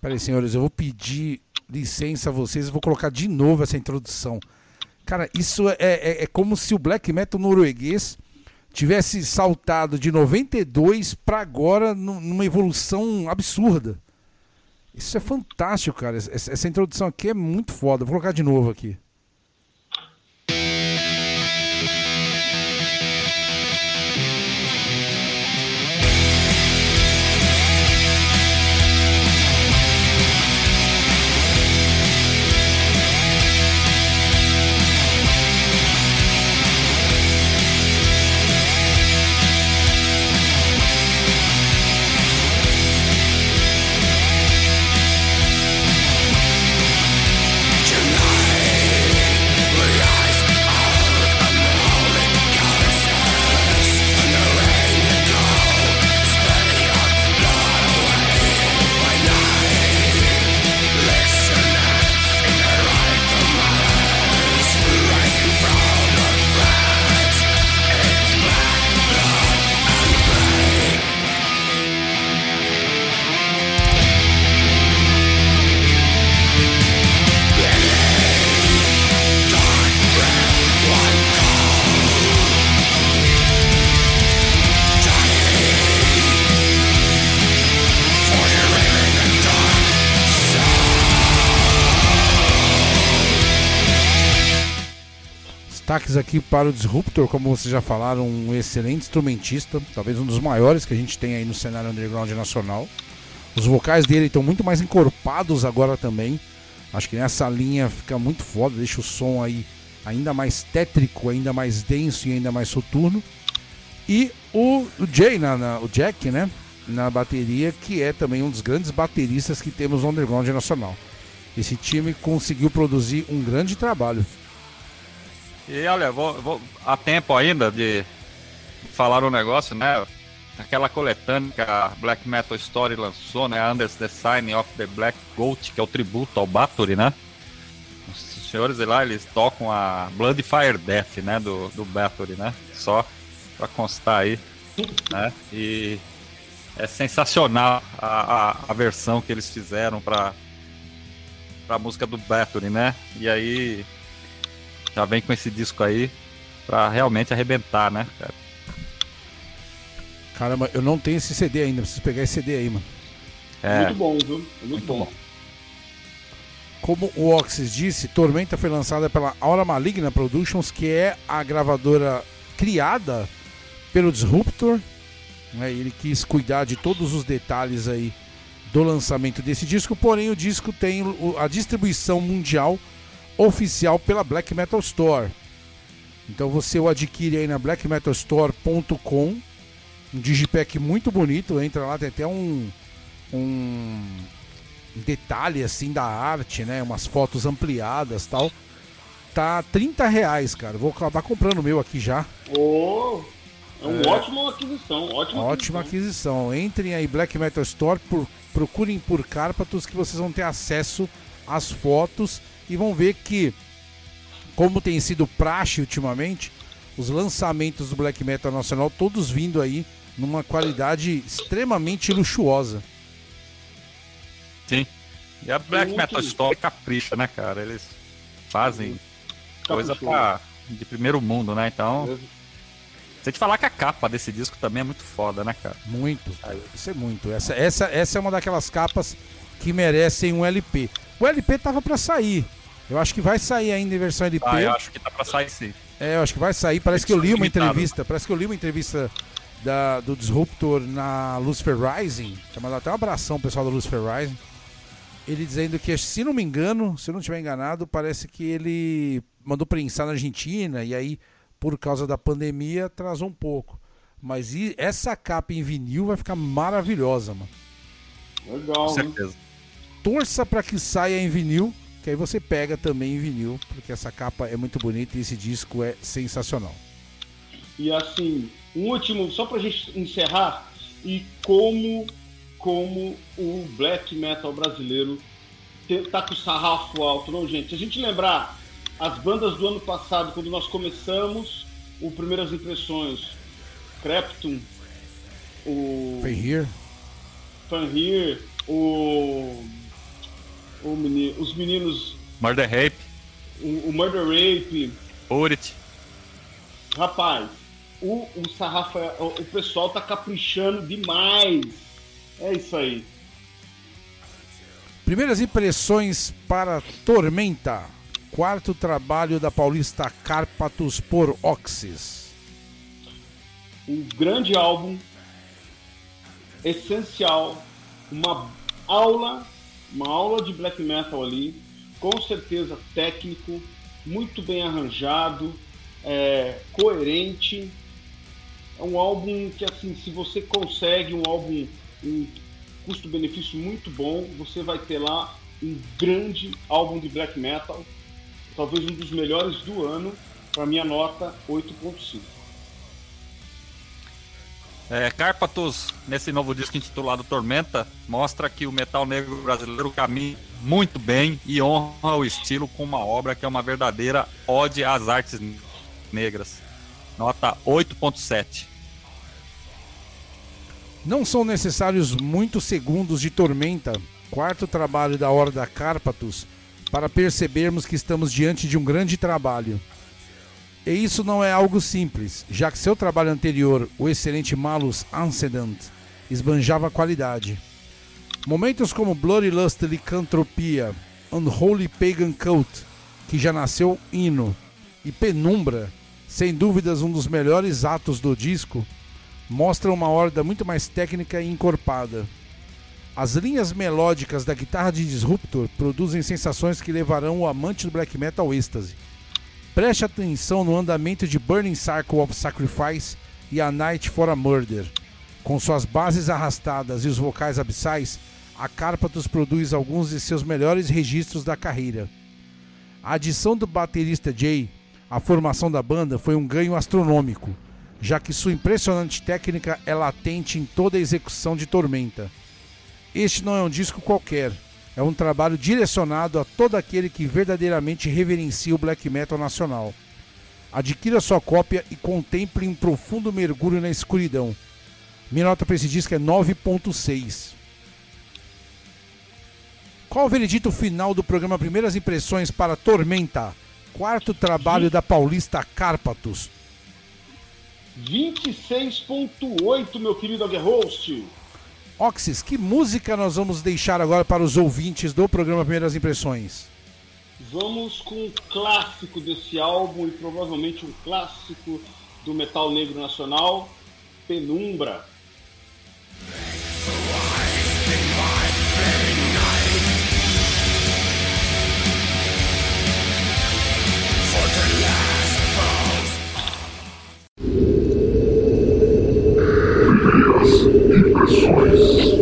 Peraí, senhores, eu vou pedir licença a vocês, eu vou colocar de novo essa introdução. Cara, isso é, é, é como se o black metal norueguês tivesse saltado de 92 para agora numa evolução absurda. Isso é fantástico, cara. Essa introdução aqui é muito foda. Vou colocar de novo aqui. Destaques aqui para o Disruptor, como vocês já falaram, um excelente instrumentista, talvez um dos maiores que a gente tem aí no cenário underground nacional. Os vocais dele estão muito mais encorpados agora também. Acho que nessa linha fica muito foda, deixa o som aí ainda mais tétrico, ainda mais denso e ainda mais soturno. E o, Jay, na, na, o Jack, né? Na bateria, que é também um dos grandes bateristas que temos no Underground Nacional. Esse time conseguiu produzir um grande trabalho. E olha, vou, vou, há tempo ainda de falar um negócio, né? Aquela coletânea que a Black Metal Story lançou, né? Under the Sign of the Black Goat, que é o tributo ao Bathory, né? Os senhores lá, eles tocam a Blood Fire Death, né? Do, do Bathory, né? Só para constar aí, né? E é sensacional a, a, a versão que eles fizeram para a música do Bathory, né? E aí já vem com esse disco aí para realmente arrebentar, né, cara? Caramba, eu não tenho esse CD ainda, preciso pegar esse CD aí, mano. É. Muito bom, viu? É muito, muito bom. bom. Como o Oxys disse, Tormenta foi lançada pela Aura Maligna Productions, que é a gravadora criada pelo Disruptor. Né? Ele quis cuidar de todos os detalhes aí do lançamento desse disco, porém o disco tem a distribuição mundial oficial pela Black Metal Store. Então você o adquire aí na blackmetalstore.com. Um digipack muito bonito, entra lá, tem até um, um detalhe assim da arte, né? Umas fotos ampliadas tal. Tá 30 reais, cara. Vou acabar comprando o meu aqui já. Oh, é uma é, ótima aquisição. Ótima, ótima aquisição. aquisição. Entrem aí Black Metal Store, por, procurem por Carpatos que vocês vão ter acesso às fotos e vão ver que, como tem sido praxe ultimamente, os lançamentos do black metal nacional todos vindo aí numa qualidade extremamente luxuosa. Sim. E a Black Metal Store capricha, né, cara? Eles fazem coisa pra, de primeiro mundo, né? Então. Você te falar que a capa desse disco também é muito foda, né, cara? Muito. Isso é muito. Essa, essa, essa é uma daquelas capas que merecem um LP. O LP tava para sair. Eu acho que vai sair ainda em versão LP. Ah, eu acho que tá pra sair sim. É, eu acho que vai sair. Parece que eu li uma entrevista. Parece que eu li uma entrevista da, do Disruptor na Lucifer Rising. Chamado até um abração pessoal da Lucifer Rising. Ele dizendo que, se não me engano, se eu não estiver enganado, parece que ele mandou prensar na Argentina e aí, por causa da pandemia, atrasou um pouco. Mas essa capa em vinil vai ficar maravilhosa, mano. Legal, Com certeza. Torça para que saia em vinil que aí você pega também em vinil, porque essa capa é muito bonita e esse disco é sensacional. E assim, um último, só pra gente encerrar, e como, como o black metal brasileiro tá com o sarrafo alto, não, gente? Se a gente lembrar as bandas do ano passado, quando nós começamos, o Primeiras Impressões, Creptum, o. Fenrir. Fenrir, o menino, os meninos. Murder Rape. O, o Murder Rape. Urit. Rapaz, o, o sarrafo, o, o pessoal tá caprichando demais. É isso aí. Primeiras impressões para Tormenta. Quarto trabalho da Paulista Carpatos por Oxys. Um grande álbum, essencial, uma aula uma aula de black metal ali, com certeza técnico, muito bem arranjado, é, coerente. É um álbum que, assim, se você consegue um álbum, um custo-benefício muito bom, você vai ter lá um grande álbum de black metal, talvez um dos melhores do ano, para minha nota 8.5. É, Carpatos, nesse novo disco intitulado Tormenta, mostra que o metal negro brasileiro caminha muito bem e honra o estilo com uma obra que é uma verdadeira ode às artes negras. Nota 8.7. Não são necessários muitos segundos de Tormenta, quarto trabalho da Horda Carpatos, para percebermos que estamos diante de um grande trabalho. E isso não é algo simples, já que seu trabalho anterior, o excelente Malus Ancedant, esbanjava qualidade. Momentos como Bloody Lust Lycanthropia, Unholy Pagan Cult, que já nasceu hino, e Penumbra, sem dúvidas um dos melhores atos do disco, mostram uma horda muito mais técnica e encorpada. As linhas melódicas da guitarra de Disruptor produzem sensações que levarão o amante do black metal ao êxtase. Preste atenção no andamento de Burning Circle of Sacrifice e A Night for a Murder. Com suas bases arrastadas e os vocais abissais, a Carpathos produz alguns de seus melhores registros da carreira. A adição do baterista Jay à formação da banda foi um ganho astronômico, já que sua impressionante técnica é latente em toda a execução de Tormenta. Este não é um disco qualquer, é um trabalho direcionado a todo aquele que verdadeiramente reverencia o black metal nacional. Adquira sua cópia e contemple um profundo mergulho na escuridão. Minha nota para esse disco é 9.6. Qual o veredito final do programa Primeiras Impressões para Tormenta? Quarto trabalho da paulista Cárpatos. 26.8, meu querido Aguerhost. Oxys, que música nós vamos deixar agora para os ouvintes do programa Primeiras Impressões? Vamos com um clássico desse álbum e provavelmente um clássico do metal negro nacional, Penumbra. Christmas.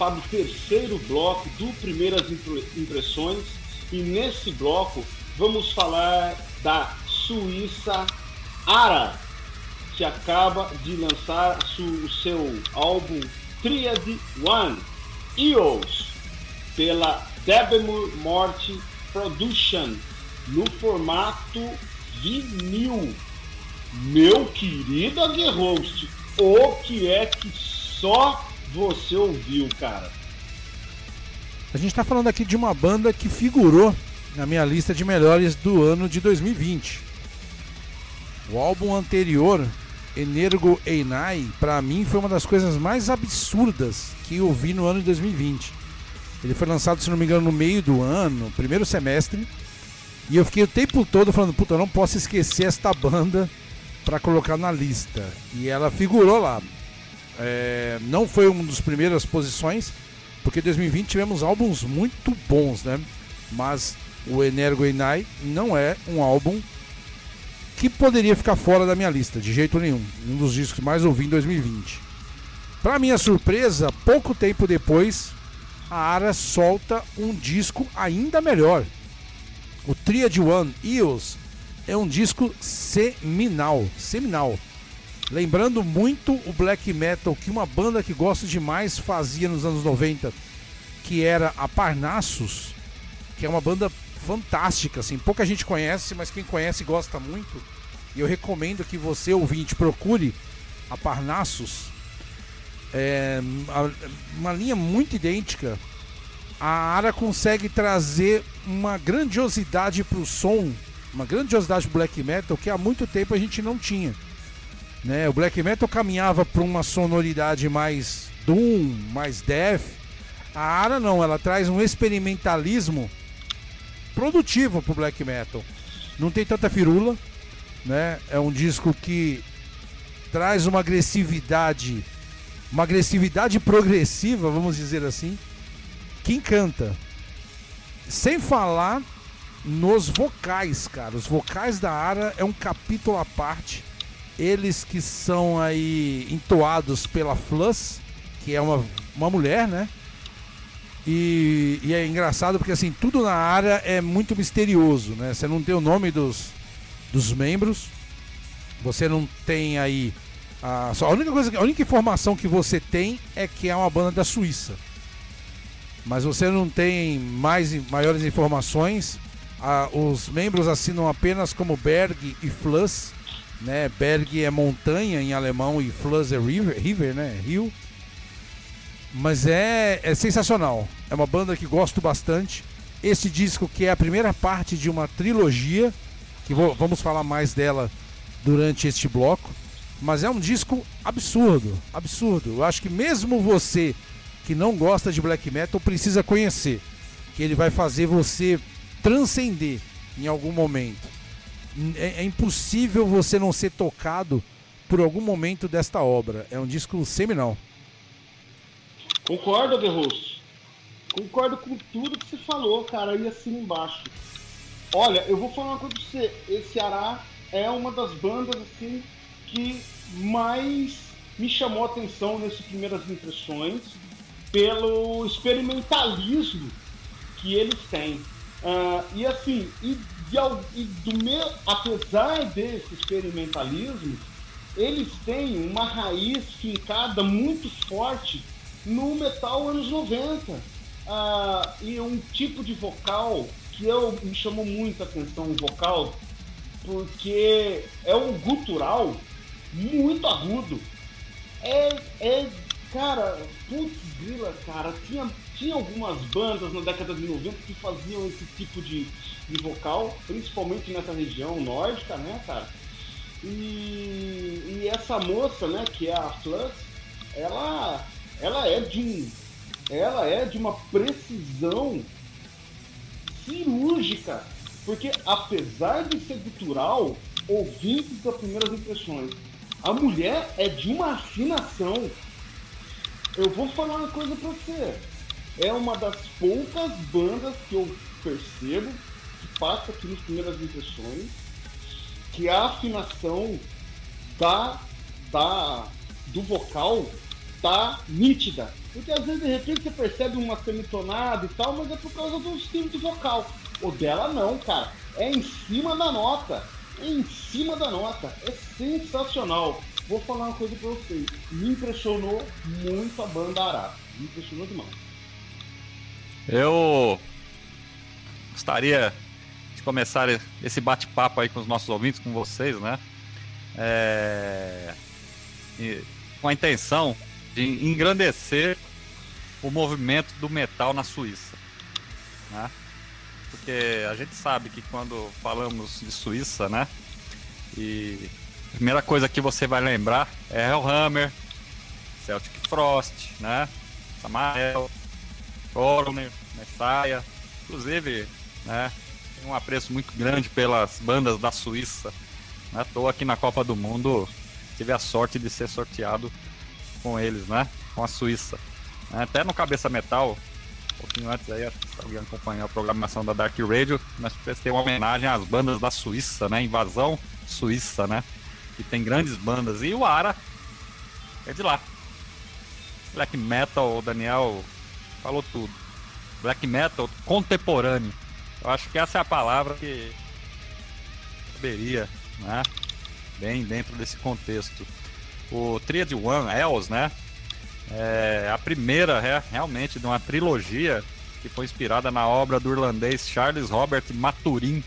Para terceiro bloco do Primeiras Impressões e nesse bloco vamos falar da Suíça Ara, que acaba de lançar o seu álbum Triad One, EOS, pela Debemur Morte Production, no formato vinil. Meu querido Aguerrost, o que é que só você ouviu, cara? A gente está falando aqui de uma banda que figurou na minha lista de melhores do ano de 2020. O álbum anterior, Energo Einai, para mim foi uma das coisas mais absurdas que eu vi no ano de 2020. Ele foi lançado, se não me engano, no meio do ano, primeiro semestre. E eu fiquei o tempo todo falando, puta, eu não posso esquecer esta banda para colocar na lista. E ela figurou lá. É, não foi uma das primeiras posições, porque em 2020 tivemos álbuns muito bons, né? Mas o Energo Enai não é um álbum que poderia ficar fora da minha lista, de jeito nenhum. Um dos discos mais ouvi em 2020. Para minha surpresa, pouco tempo depois, a Ara solta um disco ainda melhor. O Triad One EOS é um disco seminal, seminal. Lembrando muito o black metal que uma banda que gosto demais fazia nos anos 90, que era a Parnassus, que é uma banda fantástica, assim, pouca gente conhece, mas quem conhece gosta muito. E eu recomendo que você, ouvinte, procure a Parnassus. É uma linha muito idêntica. A Ara consegue trazer uma grandiosidade para o som, uma grandiosidade pro black metal que há muito tempo a gente não tinha. Né? O black metal caminhava para uma sonoridade mais doom, mais death. A Ara não, ela traz um experimentalismo produtivo pro black metal. Não tem tanta firula, né? É um disco que traz uma agressividade, uma agressividade progressiva, vamos dizer assim, que encanta. Sem falar nos vocais, cara. Os vocais da Ara é um capítulo à parte. Eles que são aí entoados pela Fluss, que é uma, uma mulher, né? E, e, é engraçado porque assim, tudo na área é muito misterioso, né? Você não tem o nome dos, dos membros, você não tem aí. A, só, a, única coisa, a única informação que você tem é que é uma banda da Suíça. Mas você não tem mais maiores informações. os membros assinam apenas como Berg e Fluss. Né? Berg é montanha em alemão e Fluss é river, river né? rio. Mas é, é sensacional. É uma banda que gosto bastante. Esse disco que é a primeira parte de uma trilogia, que vou, vamos falar mais dela durante este bloco. Mas é um disco absurdo, absurdo. Eu acho que mesmo você que não gosta de black metal precisa conhecer, que ele vai fazer você transcender em algum momento. É, é impossível você não ser tocado por algum momento desta obra. É um disco seminal. Concordo, Guerroso. Concordo com tudo que você falou, cara, e assim embaixo. Olha, eu vou falar uma coisa pra você. Esse Ará é uma das bandas assim que mais me chamou a atenção nessas primeiras impressões pelo experimentalismo que eles têm. Uh, e assim, e, e do meu, apesar desse experimentalismo, eles têm uma raiz fincada muito forte no metal anos 90. Ah, e um tipo de vocal que eu me chamou muito a atenção o vocal, porque é um gutural muito agudo. É, é cara, putz grila, cara, tinha, tinha algumas bandas na década de 90 que faziam esse tipo de, de vocal, principalmente nessa região nórdica, né, cara? E, e essa moça, né, que é a Flux, ela ela é de um, ela é de uma precisão cirúrgica, porque apesar de ser gutural, ouvindo das primeiras impressões, a mulher é de uma afinação. Eu vou falar uma coisa pra você. É uma das poucas bandas que eu percebo que passa aqui nas primeiras impressões que a afinação da, da do vocal tá nítida. Porque às vezes de repente você percebe uma semitonada e tal, mas é por causa do estilo de vocal. O dela não, cara. É em cima da nota. É em cima da nota. É sensacional. Vou falar uma coisa pra vocês. Me impressionou muito a banda Arata. Me impressionou demais. Eu gostaria de começar esse bate-papo aí com os nossos ouvintes, com vocês, né? É... com a intenção de engrandecer o movimento do metal na Suíça, né? Porque a gente sabe que quando falamos de Suíça, né? E a primeira coisa que você vai lembrar é Hellhammer, Celtic Frost, né? Samael, Coroner, Messiah, inclusive, né? Tem um apreço muito grande pelas bandas da Suíça. Não é à toa aqui na Copa do Mundo tive a sorte de ser sorteado com eles, né? Com a Suíça. Até no Cabeça Metal, um pouquinho antes aí, se alguém acompanhou a programação da Dark Radio, nós prestei uma homenagem às bandas da Suíça, né? Invasão Suíça, né? Que tem grandes bandas. E o Ara é de lá. Black Metal, o Daniel falou tudo. Black Metal contemporâneo. Eu acho que essa é a palavra que caberia, né? Bem dentro desse contexto. O Triad One, Els, né? É a primeira é, realmente de uma trilogia que foi inspirada na obra do irlandês Charles Robert Maturin,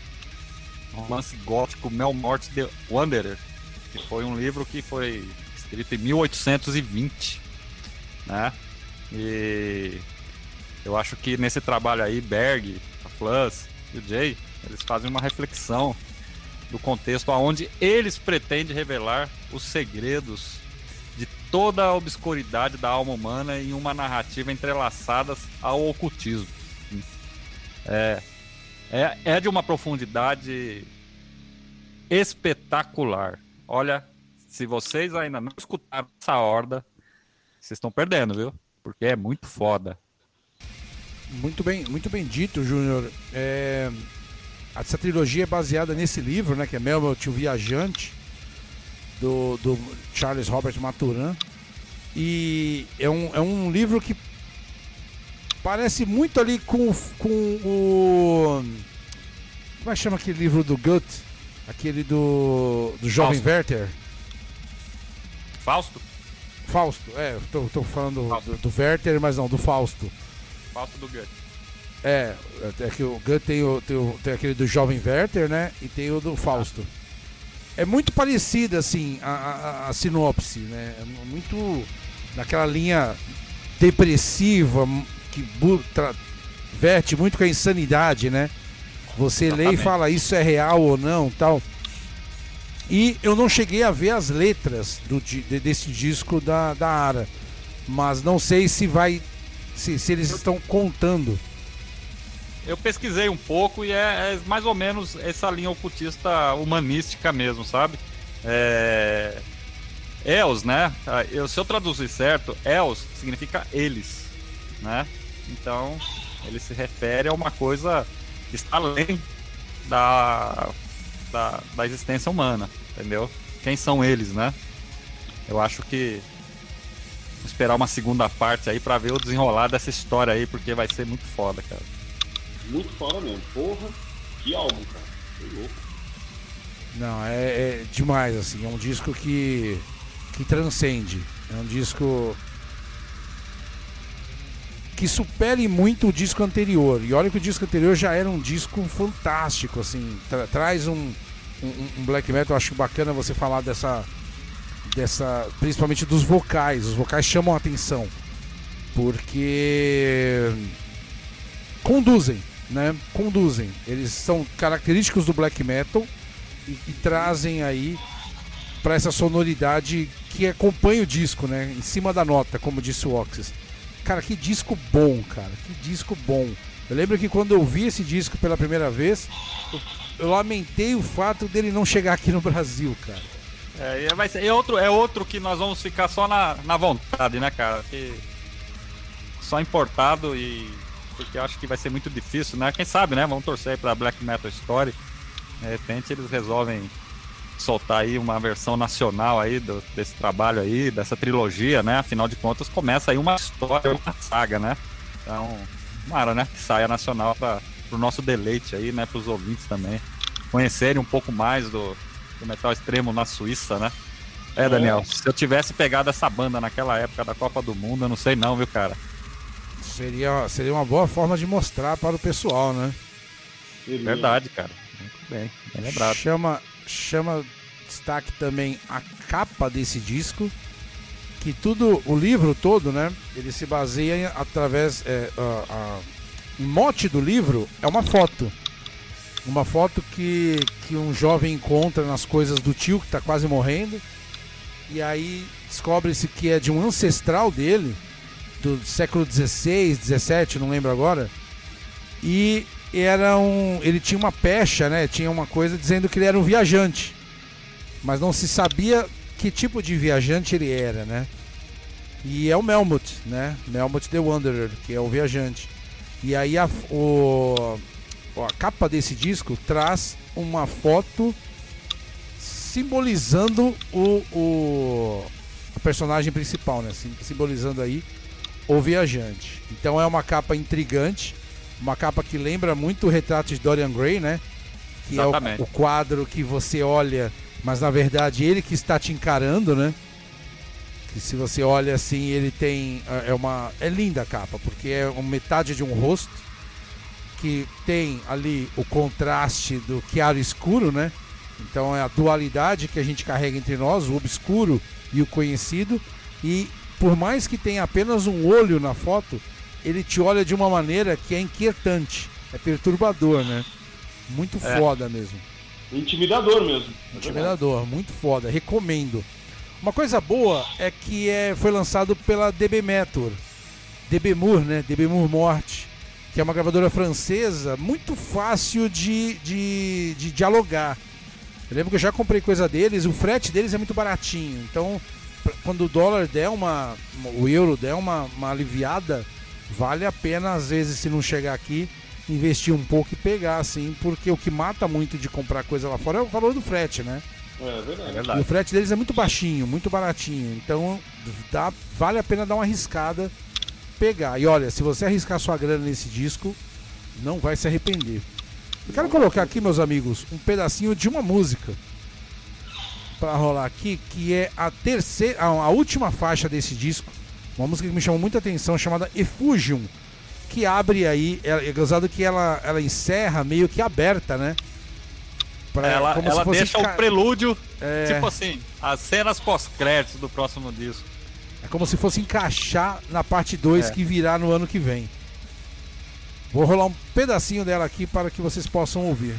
romance gótico Melmort the Wanderer, que foi um livro que foi escrito em 1820, né? E eu acho que nesse trabalho aí, Berg, a Plus e o Jay, eles fazem uma reflexão do contexto aonde eles pretendem revelar os segredos de toda a obscuridade da alma humana em uma narrativa entrelaçada ao ocultismo. É, é, é de uma profundidade espetacular. Olha, se vocês ainda não escutaram essa horda, vocês estão perdendo, viu? Porque é muito foda. Muito bem, muito bem dito, Júnior. É, essa trilogia é baseada nesse livro, né? Que é Meu Tio Viajante, do, do Charles Robert Maturin. E é um, é um livro que parece muito ali com, com o. Como é que chama aquele livro do Gut? Aquele do, do Jovem Fausto. Werther? Fausto? Fausto, é, tô, tô falando do, do Werther, mas não, do Fausto. Fausto do Goethe. É, é que o Gun tem, o, tem, o- tem aquele do Jovem Werther, né? E tem o do Fausto. É muito parecida, assim, a, a- a sinopse, né? É muito naquela linha depressiva que tra- verte muito com a insanidade, né? Você lê e Exatamente. fala isso é real ou não, tal. E eu não cheguei a ver as letras do, de- desse disco da, da Ara, mas não sei se vai, se, se eles estão contando. Eu pesquisei um pouco e é, é mais ou menos essa linha ocultista humanística mesmo, sabe? É... Né? Ah, Eu, se eu traduzir certo, Els significa eles, né? Então, ele se refere a uma coisa que está além da, da, da existência humana, entendeu? Quem são eles, né? Eu acho que esperar uma segunda parte aí pra ver o desenrolar dessa história aí, porque vai ser muito foda, cara. Muito fora mesmo. Porra, que álbum, cara. Que louco. Não, é, é demais, assim. É um disco que, que transcende. É um disco que supere muito o disco anterior. E olha que o disco anterior já era um disco fantástico, assim. Tra- traz um, um, um black metal. Eu acho bacana você falar dessa, dessa. Principalmente dos vocais. Os vocais chamam a atenção. Porque conduzem, né? Conduzem. Eles são característicos do black metal e, e trazem aí para essa sonoridade que acompanha o disco, né? Em cima da nota, como disse o Oxys. Cara, que disco bom, cara. Que disco bom. Eu lembro que quando eu vi esse disco pela primeira vez, eu, eu lamentei o fato dele não chegar aqui no Brasil, cara. É, é, outro, é outro que nós vamos ficar só na, na vontade, né, cara? Que só importado e. Porque eu acho que vai ser muito difícil, né? Quem sabe, né? Vamos torcer pra Black Metal Story. De repente eles resolvem soltar aí uma versão nacional aí do, desse trabalho aí, dessa trilogia, né? Afinal de contas, começa aí uma história, uma saga, né? Então, tomara, né? Que saia nacional para o nosso deleite aí, né? Para os ouvintes também conhecerem um pouco mais do, do metal extremo na Suíça, né? É, Daniel, é. se eu tivesse pegado essa banda naquela época da Copa do Mundo, eu não sei não, viu, cara? Seria, seria uma boa forma de mostrar para o pessoal, né? Verdade, cara. Muito bem, bem lembrado. Chama, chama destaque também a capa desse disco, que tudo, o livro todo, né? Ele se baseia através, é, a, a, o mote do livro é uma foto. Uma foto que, que um jovem encontra nas coisas do tio que está quase morrendo. E aí descobre-se que é de um ancestral dele, do século XVI, XVII, não lembro agora. E era um, ele tinha uma pecha, né? Tinha uma coisa dizendo que ele era um viajante, mas não se sabia que tipo de viajante ele era, né? E é o Melmoth, né? Melmoth the Wanderer, que é o viajante. E aí a, o, a capa desse disco traz uma foto simbolizando o, o personagem principal, né? Simbolizando aí o viajante. Então é uma capa intrigante uma capa que lembra muito o retrato de Dorian Gray, né? Que Exatamente. é o, o quadro que você olha, mas na verdade ele que está te encarando, né? Que se você olha assim, ele tem. É, é uma. É linda a capa, porque é uma metade de um rosto que tem ali o contraste do claro escuro, né? Então é a dualidade que a gente carrega entre nós, o obscuro e o conhecido. E por mais que tenha apenas um olho na foto, ele te olha de uma maneira que é inquietante, é perturbador, né? Muito é. foda mesmo. Intimidador mesmo. Intimidador, muito foda, recomendo. Uma coisa boa é que é, foi lançado pela DB Metor, DB Moore, né? DB Moore Morte, que é uma gravadora francesa muito fácil de, de, de dialogar. Eu lembro que eu já comprei coisa deles, o frete deles é muito baratinho. Então, quando o dólar der uma. o euro der uma, uma aliviada, vale a pena, às vezes, se não chegar aqui, investir um pouco e pegar, assim, porque o que mata muito de comprar coisa lá fora é o valor do frete, né? É verdade. É verdade. E o frete deles é muito baixinho, muito baratinho. Então dá, vale a pena dar uma arriscada, pegar. E olha, se você arriscar sua grana nesse disco, não vai se arrepender. Eu quero colocar aqui, meus amigos, um pedacinho de uma música para rolar aqui, que é a terceira, a última faixa desse disco uma música que me chamou muita atenção, chamada Effugium, que abre aí, é, é gozado que ela, ela encerra meio que aberta, né? Pra, ela ela deixa o prelúdio, é... tipo assim, as cenas pós-créditos do próximo disco. Como se fosse encaixar na parte 2 é. que virá no ano que vem. Vou rolar um pedacinho dela aqui para que vocês possam ouvir.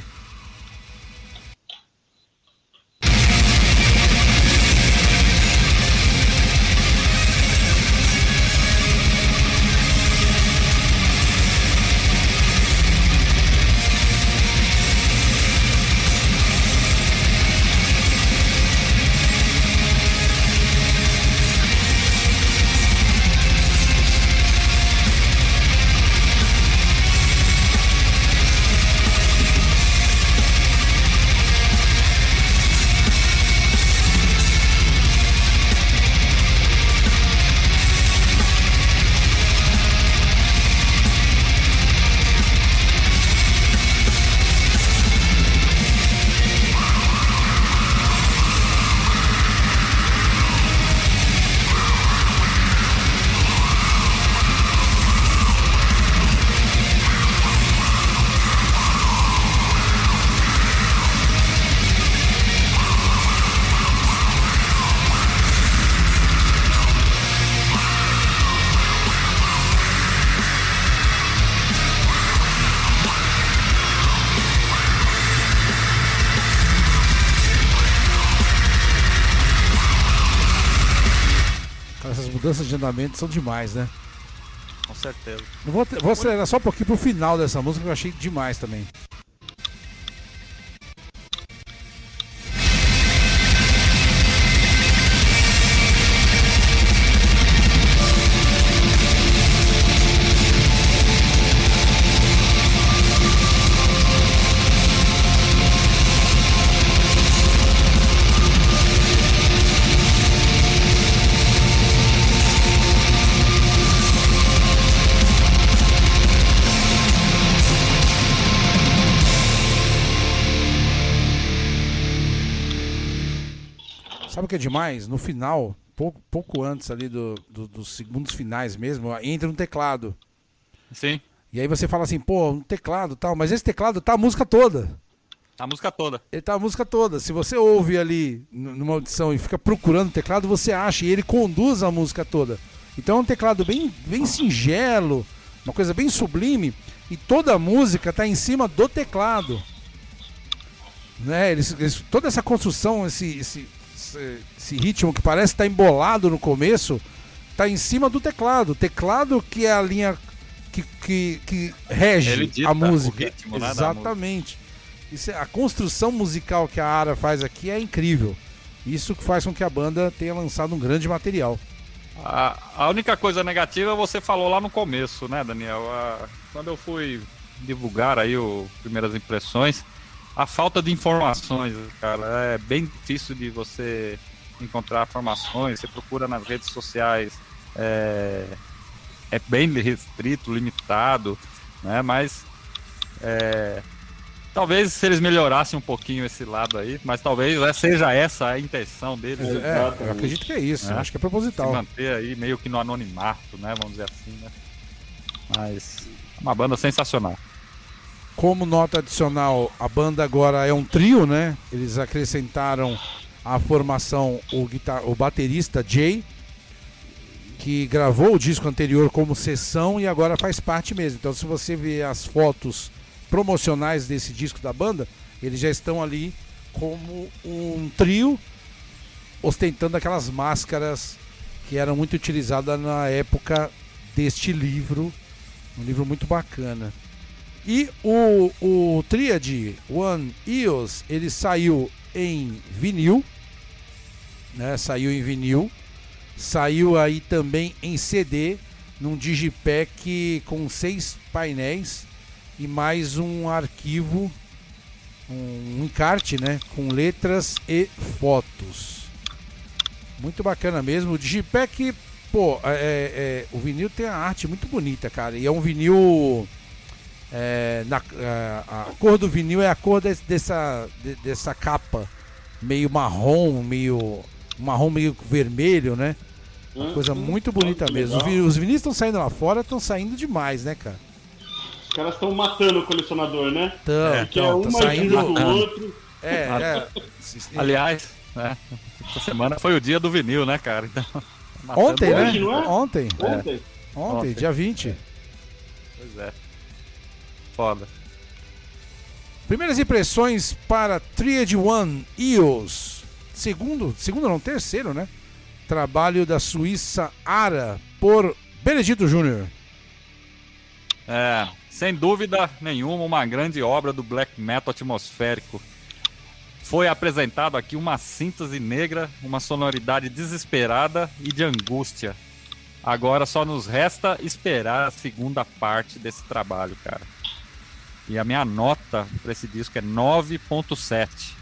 Andamento são demais, né? Com certeza. Vou, vou acelerar só um pouquinho pro final dessa música que eu achei demais também. Que é demais? No final, pouco, pouco antes ali do, do- dos segundos finais mesmo, entra um teclado. Sim, E aí você fala assim, pô, um teclado e tal, mas esse teclado tá a música toda. a música toda. Ele tá a música toda. Se você ouve ali numa audição e fica procurando o teclado, você acha e ele conduz a música toda. Então é um teclado bem, bem singelo, uma coisa bem sublime, e toda a música tá em cima do teclado. Né? Eles, eles- toda essa construção, esse, esse, esse, ritmo que parece estar embolado no começo, tá em cima do teclado. O teclado que é a linha que, que, que rege dita a música. ritmo, Exatamente. Isso é- a construção musical que a Ara faz aqui é incrível. Isso que faz com que a banda tenha lançado um grande material. A, a única coisa negativa você falou lá no começo, né, Daniel? A- quando eu fui divulgar aí o primeiras impressões, a falta de informações, cara, é bem difícil de você encontrar informações. Você procura nas redes sociais, é, é bem restrito, limitado, né? Mas é, talvez se eles melhorassem um pouquinho esse lado aí, mas talvez é, seja essa a intenção deles. É. né? É, eu acredito que é isso. É. Acho que é se proposital. manter aí meio que no anonimato, né? Vamos dizer assim, né? Mas uma banda sensacional. Como nota adicional, a banda agora é um trio, né? Eles acrescentaram à formação o, guitar... o baterista Jay, que gravou o disco anterior como sessão e agora faz parte mesmo. Então, se você ver as fotos promocionais desse disco da banda, eles já estão ali como um trio, ostentando aquelas máscaras que eram muito utilizadas na época deste livro. Um livro muito bacana. E o, o Triad One EOS, ele saiu em vinil, né? Saiu em vinil. Saiu aí também em CD, num digipack com seis painéis e mais um arquivo, um encarte, né? Com letras e fotos. Muito bacana mesmo. O digipack, pô, é, é, o vinil tem a arte muito bonita, cara. E é um vinil é, na- é, a cor do vinil é a cor des- dessa, de- dessa capa meio marrom, meio marrom meio vermelho, né? Uma coisa Hum, muito bonita que mesmo. Os, legal. os vinis estão saindo lá fora, estão saindo demais, né, cara? Os caras estão matando o colecionador, né? Tão, É, Que é uma tá saindo. do outro. É, é. Aliás, né? Essa semana foi o dia do vinil, né, cara? Então, Ontem, né? Hoje, não é? Ontem, Ontem. ontem, Ontem. dia 20. Foda. Primeiras impressões para Triad One EOS. Segundo, segundo não, terceiro, né? Trabalho da Suíça Ara por Benedito Júnior. É, sem dúvida nenhuma, uma grande obra do black metal atmosférico. Foi apresentado aqui uma síntese negra, uma sonoridade desesperada e de angústia. Agora só nos resta esperar a segunda parte desse trabalho, cara. E a minha nota para esse disco é 9.7.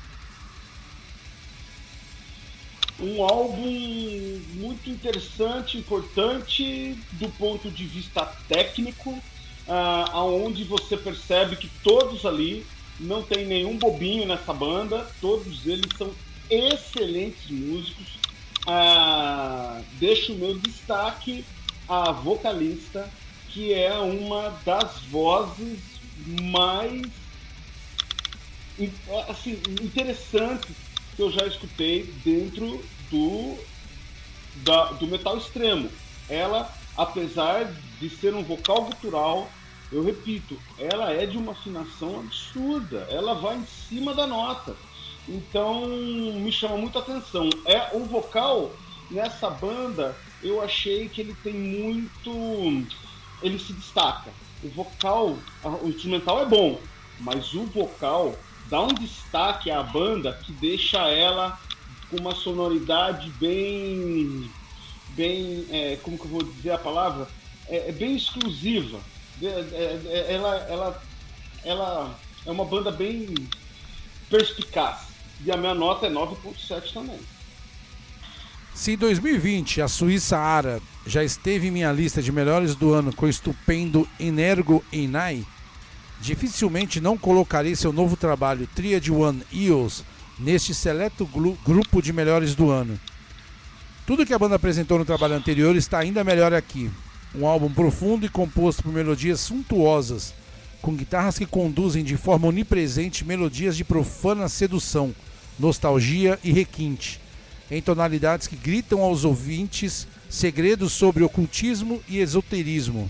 Um álbum muito interessante, importante do ponto de vista técnico, ah, aonde você percebe que todos ali não tem nenhum bobinho nessa banda, todos eles são excelentes músicos. Ah, deixo o meu destaque à vocalista, que é uma das vozes mais assim, interessantes que eu já escutei dentro do, da- do metal extremo. Ela, apesar de ser um vocal gutural, eu repito, ela é de uma afinação absurda. Ela vai em cima da nota. Então me chama muita atenção. É o vocal nessa banda, eu achei que ele tem muito. Ele se destaca. O vocal, o instrumental é bom, mas o vocal dá um destaque à banda que deixa ela com uma sonoridade bem. bem. é, como que eu vou dizer a palavra? É, é bem exclusiva. É, é, é, ela, ela, ela é uma banda bem perspicaz. E a minha nota é 9.7 também. Se em 2020 a Suíça Ara já esteve em minha lista de melhores do ano com o estupendo Energo Inai, dificilmente não colocarei seu novo trabalho Triad One EOS neste seleto grupo de melhores do ano. Tudo que a banda apresentou no trabalho anterior está ainda melhor aqui. Um álbum profundo e composto por melodias suntuosas, com guitarras que conduzem de forma onipresente melodias de profana sedução, nostalgia e requinte, em tonalidades que gritam aos ouvintes segredos sobre ocultismo e esoterismo.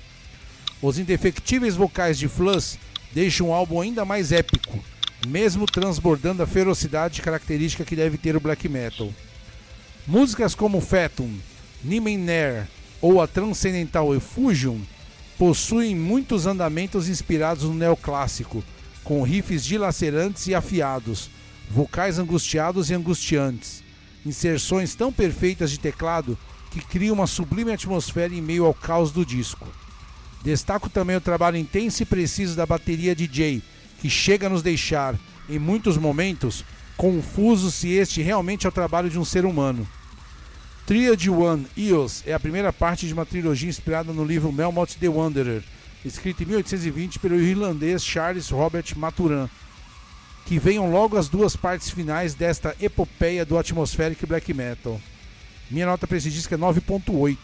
Os indefectíveis vocais de Fluss deixam o álbum ainda mais épico, mesmo transbordando a ferocidade característica que deve ter o black metal. Músicas como Fatum, Nimener ou a transcendental Effusion possuem muitos andamentos inspirados no neoclássico, com riffs dilacerantes e afiados, vocais angustiados e angustiantes, inserções tão perfeitas de teclado que criam uma sublime atmosfera em meio ao caos do disco. Destaco também o trabalho intenso e preciso da bateria DJ, que chega a nos deixar, em muitos momentos, confuso se este realmente é o trabalho de um ser humano. Triad One Eos é a primeira parte de uma trilogia inspirada no livro Melmoth the Wanderer, escrito em 1820 pelo irlandês Charles Robert Maturin. Que venham logo as duas partes finais desta epopeia do atmospheric black metal. Minha nota para esse disco é 9.8.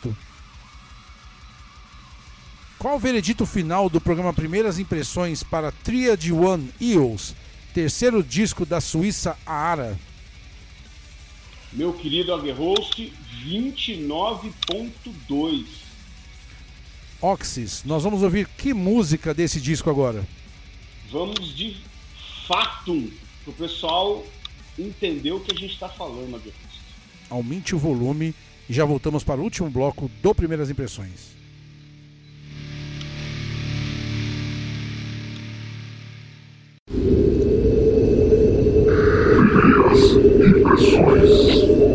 Qual o veredito final do programa Primeiras Impressões para Triad One Eos, terceiro disco da Suíça Aara? Meu querido Aguerhost, 29.2. Oxys, nós vamos ouvir que música desse disco agora? Vamos de Fatum, para o pessoal entender o que a gente está falando, Aguerhost. Aumente o volume e já voltamos para o último bloco do Primeiras Impressões. Primeiras impressões.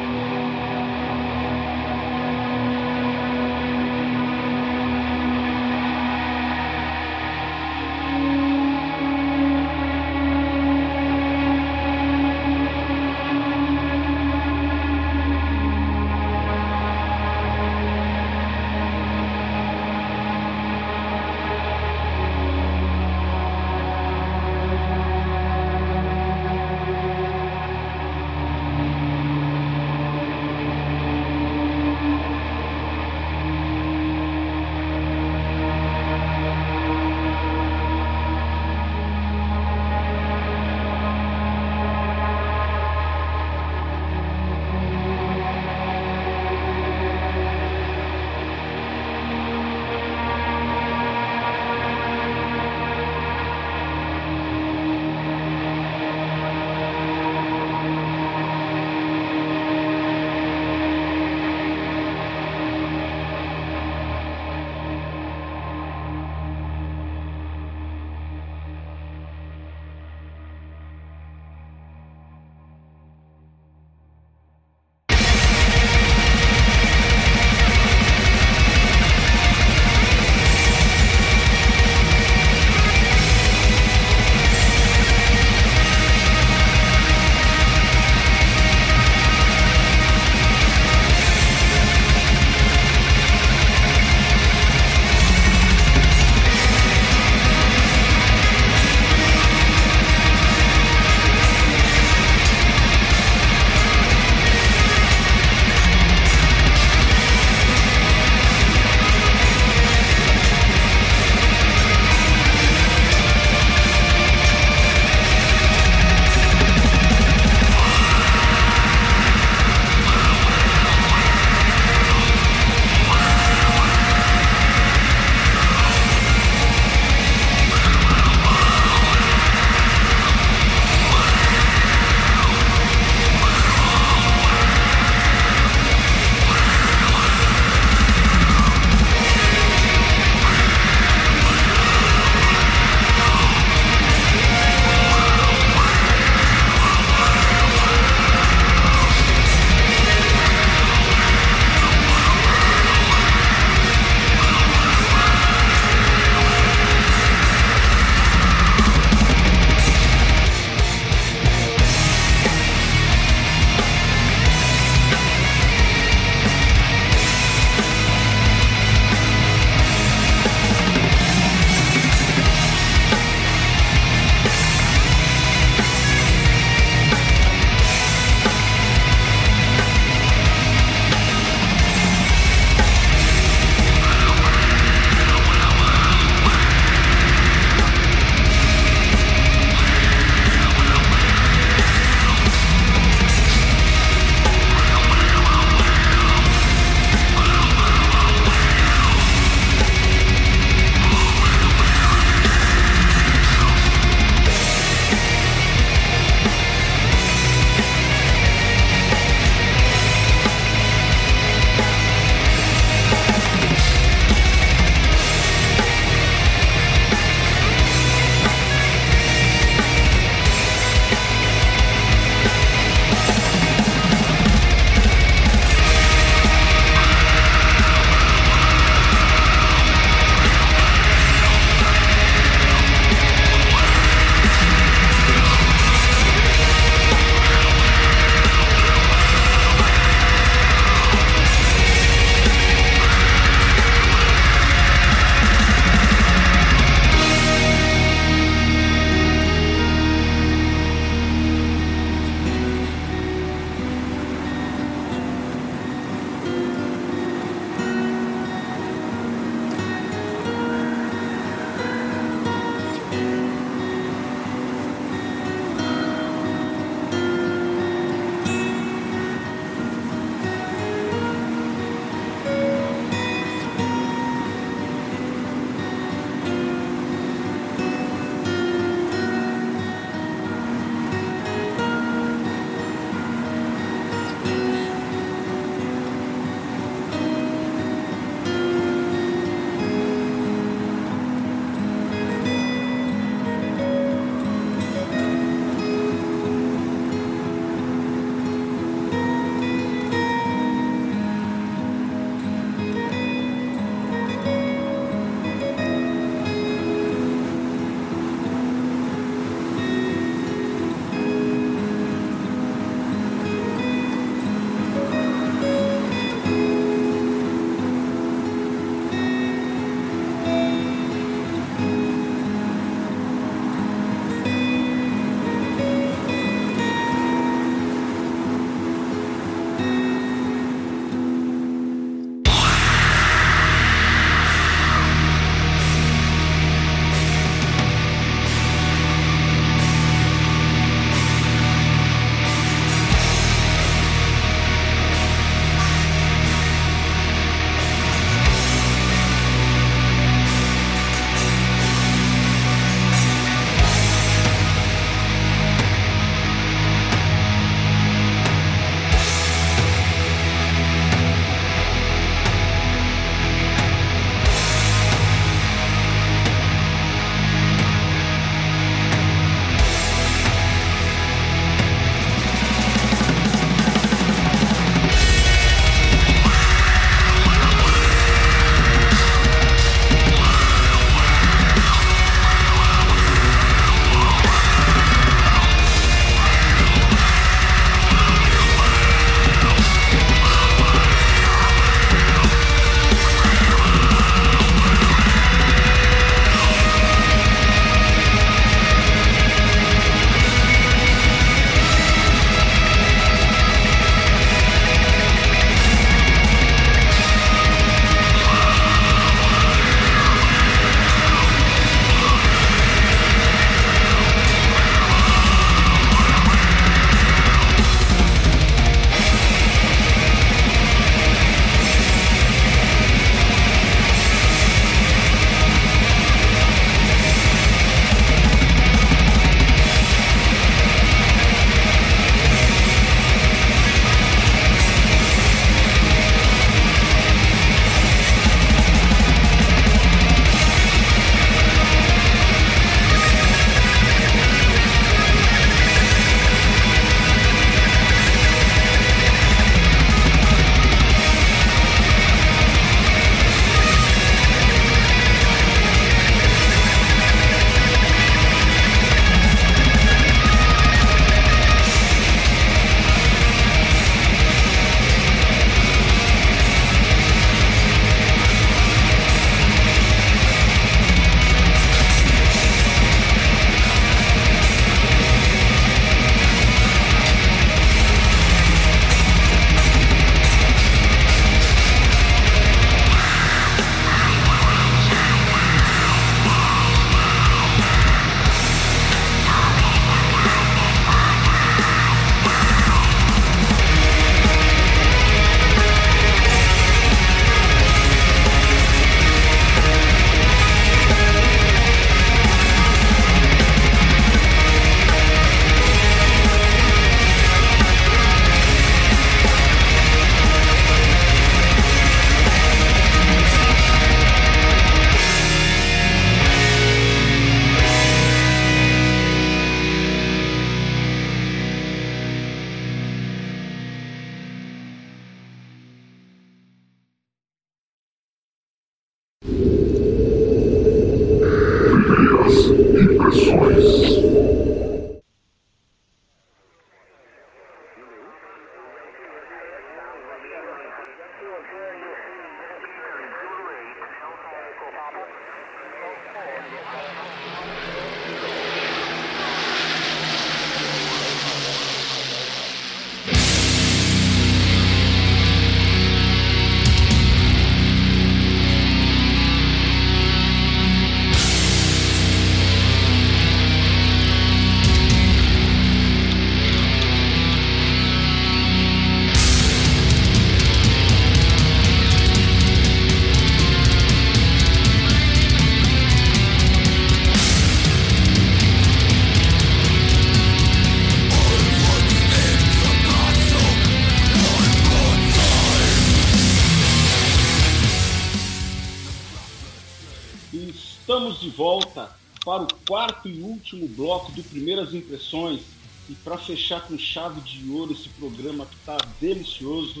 Último bloco do Primeiras Impressões. E para fechar com chave de ouro esse programa que está delicioso,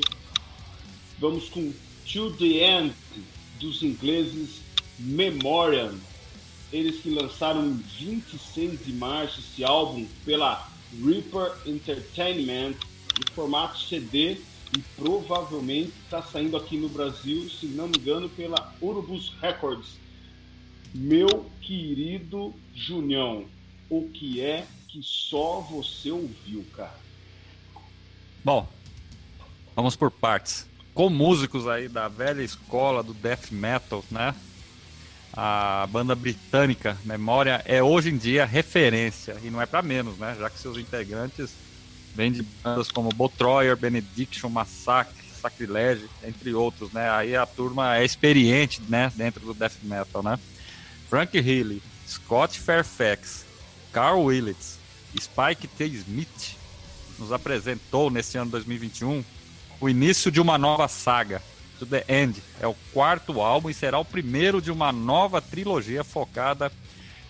vamos com To the End dos ingleses Memoriam. Eles que lançaram em 26 de março esse álbum pela Reaper Entertainment em formato CD e provavelmente está saindo aqui no Brasil, se não me engano, pela Urubus Records. Meu querido Junião, o que é que só você ouviu, cara? Bom, vamos por partes. Com músicos aí da velha escola do death metal, né? A banda britânica Memória é hoje em dia referência e não é para menos, né? Já que seus integrantes vêm de bandas como Botroyer, Benediction, Massacre, Sacrilege, entre outros, né? Aí a turma é experiente, né? Dentro do death metal, né? Frank Healy, Scott Fairfax, Carl Willits, Spike T. Smith nos apresentou nesse ano 2021 o início de uma nova saga. To the End é o quarto álbum e será o primeiro de uma nova trilogia focada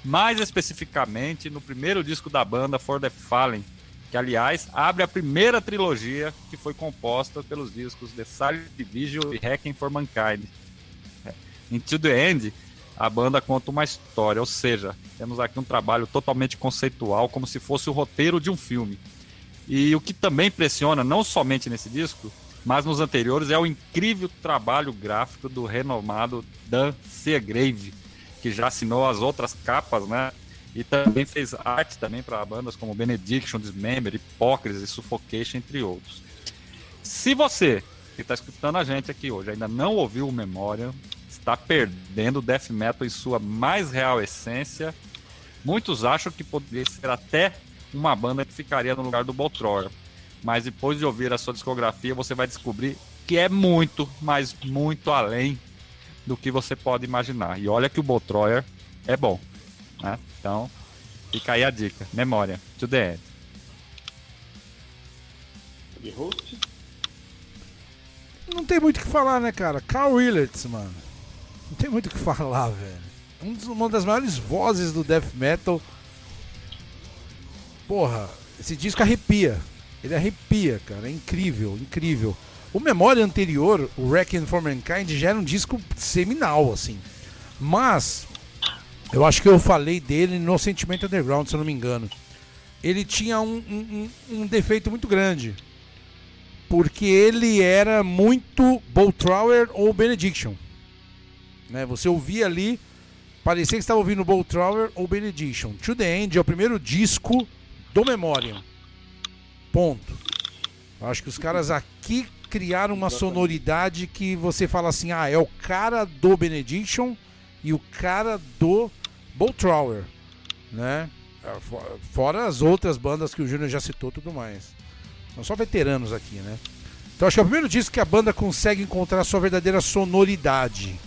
mais especificamente no primeiro disco da banda, For the Fallen, que aliás abre a primeira trilogia que foi composta pelos discos The Silent Division e Hacking for Mankind. Em To the End, a banda conta uma história, ou seja, temos aqui um trabalho totalmente conceitual, como se fosse o roteiro de um filme. E o que também impressiona, não somente nesse disco, mas nos anteriores, é o incrível trabalho gráfico do renomado Dan Seagrave, que já assinou as outras capas, né? E também fez arte também para bandas como Benediction, Dismember, Hypocrisy, Suffocation, entre outros. Se você que está escutando a gente aqui hoje ainda não ouviu o Memória, está perdendo o death metal em sua mais real essência. Muitos acham que poderia ser até uma banda que ficaria no lugar do Boltroyer. Mas depois de ouvir a sua discografia, você vai descobrir que é muito, mas muito além do que você pode imaginar. E olha que o Boltroyer é bom. Né? Então, fica aí a dica. Memória. To the end. Não tem muito o que falar, né, cara? Carl Willits, mano. Não tem muito o que falar, velho. Dos, uma das maiores vozes do death metal. Porra, esse disco arrepia. Ele arrepia, cara. É incrível, incrível. O Memória anterior, o Wrecking for Mankind, já era um disco seminal, assim. Mas, eu acho que eu falei dele no Sentimento Underground, se eu não me engano. Ele tinha um, um, um defeito muito grande. Porque ele era muito Boltrower ou Benediction. Né? Você ouvia ali, parecia que estava ouvindo Boltrower ou Benediction. To the End é o primeiro disco do Memoriam. Ponto. Acho que os caras aqui criaram uma sonoridade que você fala assim: ah, é o cara do Benediction e o cara do Boltrower, né? Fora as outras bandas que o Júnior já citou tudo mais. São só veteranos aqui, né? Então acho que é o primeiro disco que a banda consegue encontrar a sua verdadeira sonoridade.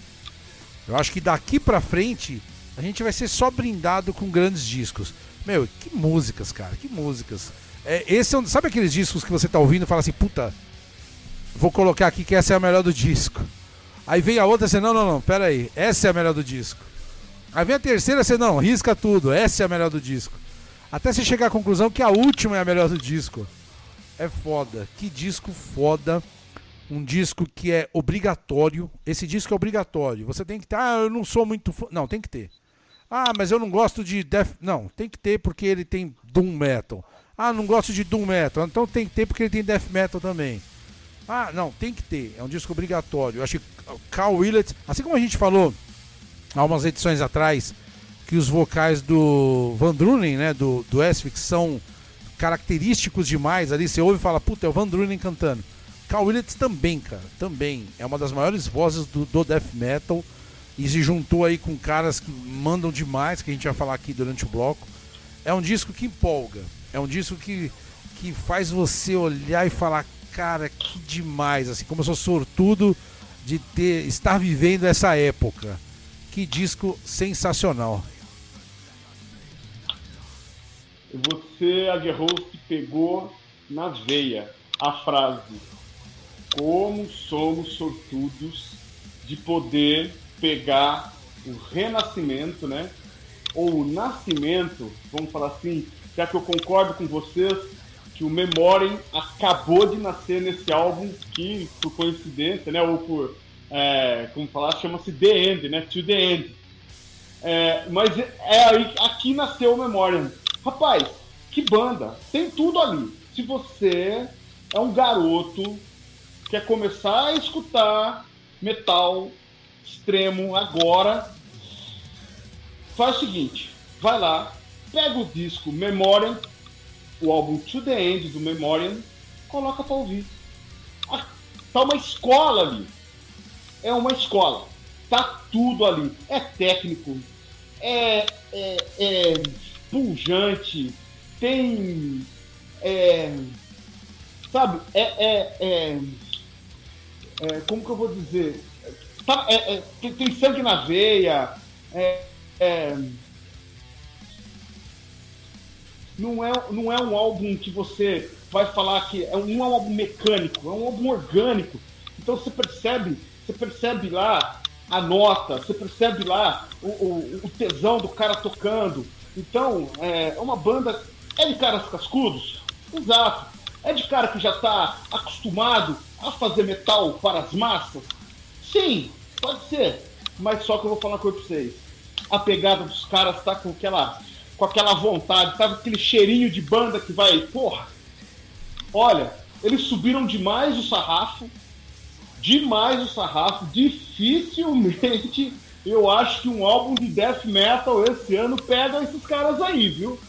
Eu acho que daqui pra frente a gente vai ser só brindado com grandes discos. Meu, que músicas, cara, que músicas. É, esse é um, sabe aqueles discos que você tá ouvindo e fala assim, puta, vou colocar aqui que essa é a melhor do disco. Aí vem a outra, você, não, não, não, pera aí, essa é a melhor do disco. Aí vem a terceira, você, não, risca tudo, essa é a melhor do disco. Até você chegar à conclusão que a última é a melhor do disco. É foda, que disco foda um disco que é obrigatório. Esse disco é obrigatório. Você tem que ter. Ah, eu não sou muito fã. Não, tem que ter. Ah, mas eu não gosto de death. Não, tem que ter porque ele tem doom metal. Ah, não gosto de doom metal. Então tem que ter porque ele tem death metal também. Ah, não, tem que ter. É um disco obrigatório. Eu acho que Carl Willett, assim como a gente falou há umas edições atrás, que os vocais do Van Drunen, né, do, do Esfix, são característicos demais ali. Você ouve e fala, puta, é o Van Drunen cantando. Carl Willett também, cara, também. É uma das maiores vozes do, do death metal e se juntou aí com caras que mandam demais, que a gente vai falar aqui durante o bloco. É um disco que empolga, é um disco que, que faz você olhar e falar, cara, que demais, assim, como eu sou sortudo de ter estar vivendo essa época. Que disco sensacional. Você, aguerrou que pegou na veia a frase como somos sortudos de poder pegar o renascimento, né? Ou o nascimento, vamos falar assim, já que eu concordo com vocês que o Memoriam acabou de nascer nesse álbum que, por coincidência, né? Ou por, é, como falar, chama-se The End, né? To The End. É, mas é aí, aqui nasceu o Memoriam. Rapaz, que banda! Tem tudo ali. Se você é um garoto quer começar a escutar metal extremo agora, faz o seguinte, vai lá, pega o disco Memoriam, o álbum To The End do Memoriam, coloca para ouvir. Ah, tá uma escola ali. É uma escola. Tá tudo ali. É técnico, é, é, é pujante, tem. É, sabe, é, é, é, Como que eu vou dizer? Tá, é, é, tem, tem, sangue na veia. É, é, não, é, não é um álbum que você vai falar que é um, não é um álbum mecânico, é um álbum orgânico. Então você percebe, você percebe lá a nota, você percebe lá o, o, o tesão do cara tocando. Então, é uma banda. É de caras cascudos? Exato. É de cara que já está acostumado a fazer metal para as massas? Sim, pode ser. Mas só que eu vou falar uma coisa pra vocês. A pegada dos caras tá com aquela, com aquela vontade, tá com aquele cheirinho de banda que vai. Porra! Olha, eles subiram demais o sarrafo. Demais o sarrafo. Dificilmente eu acho que um álbum de death metal esse ano pega esses caras aí, viu?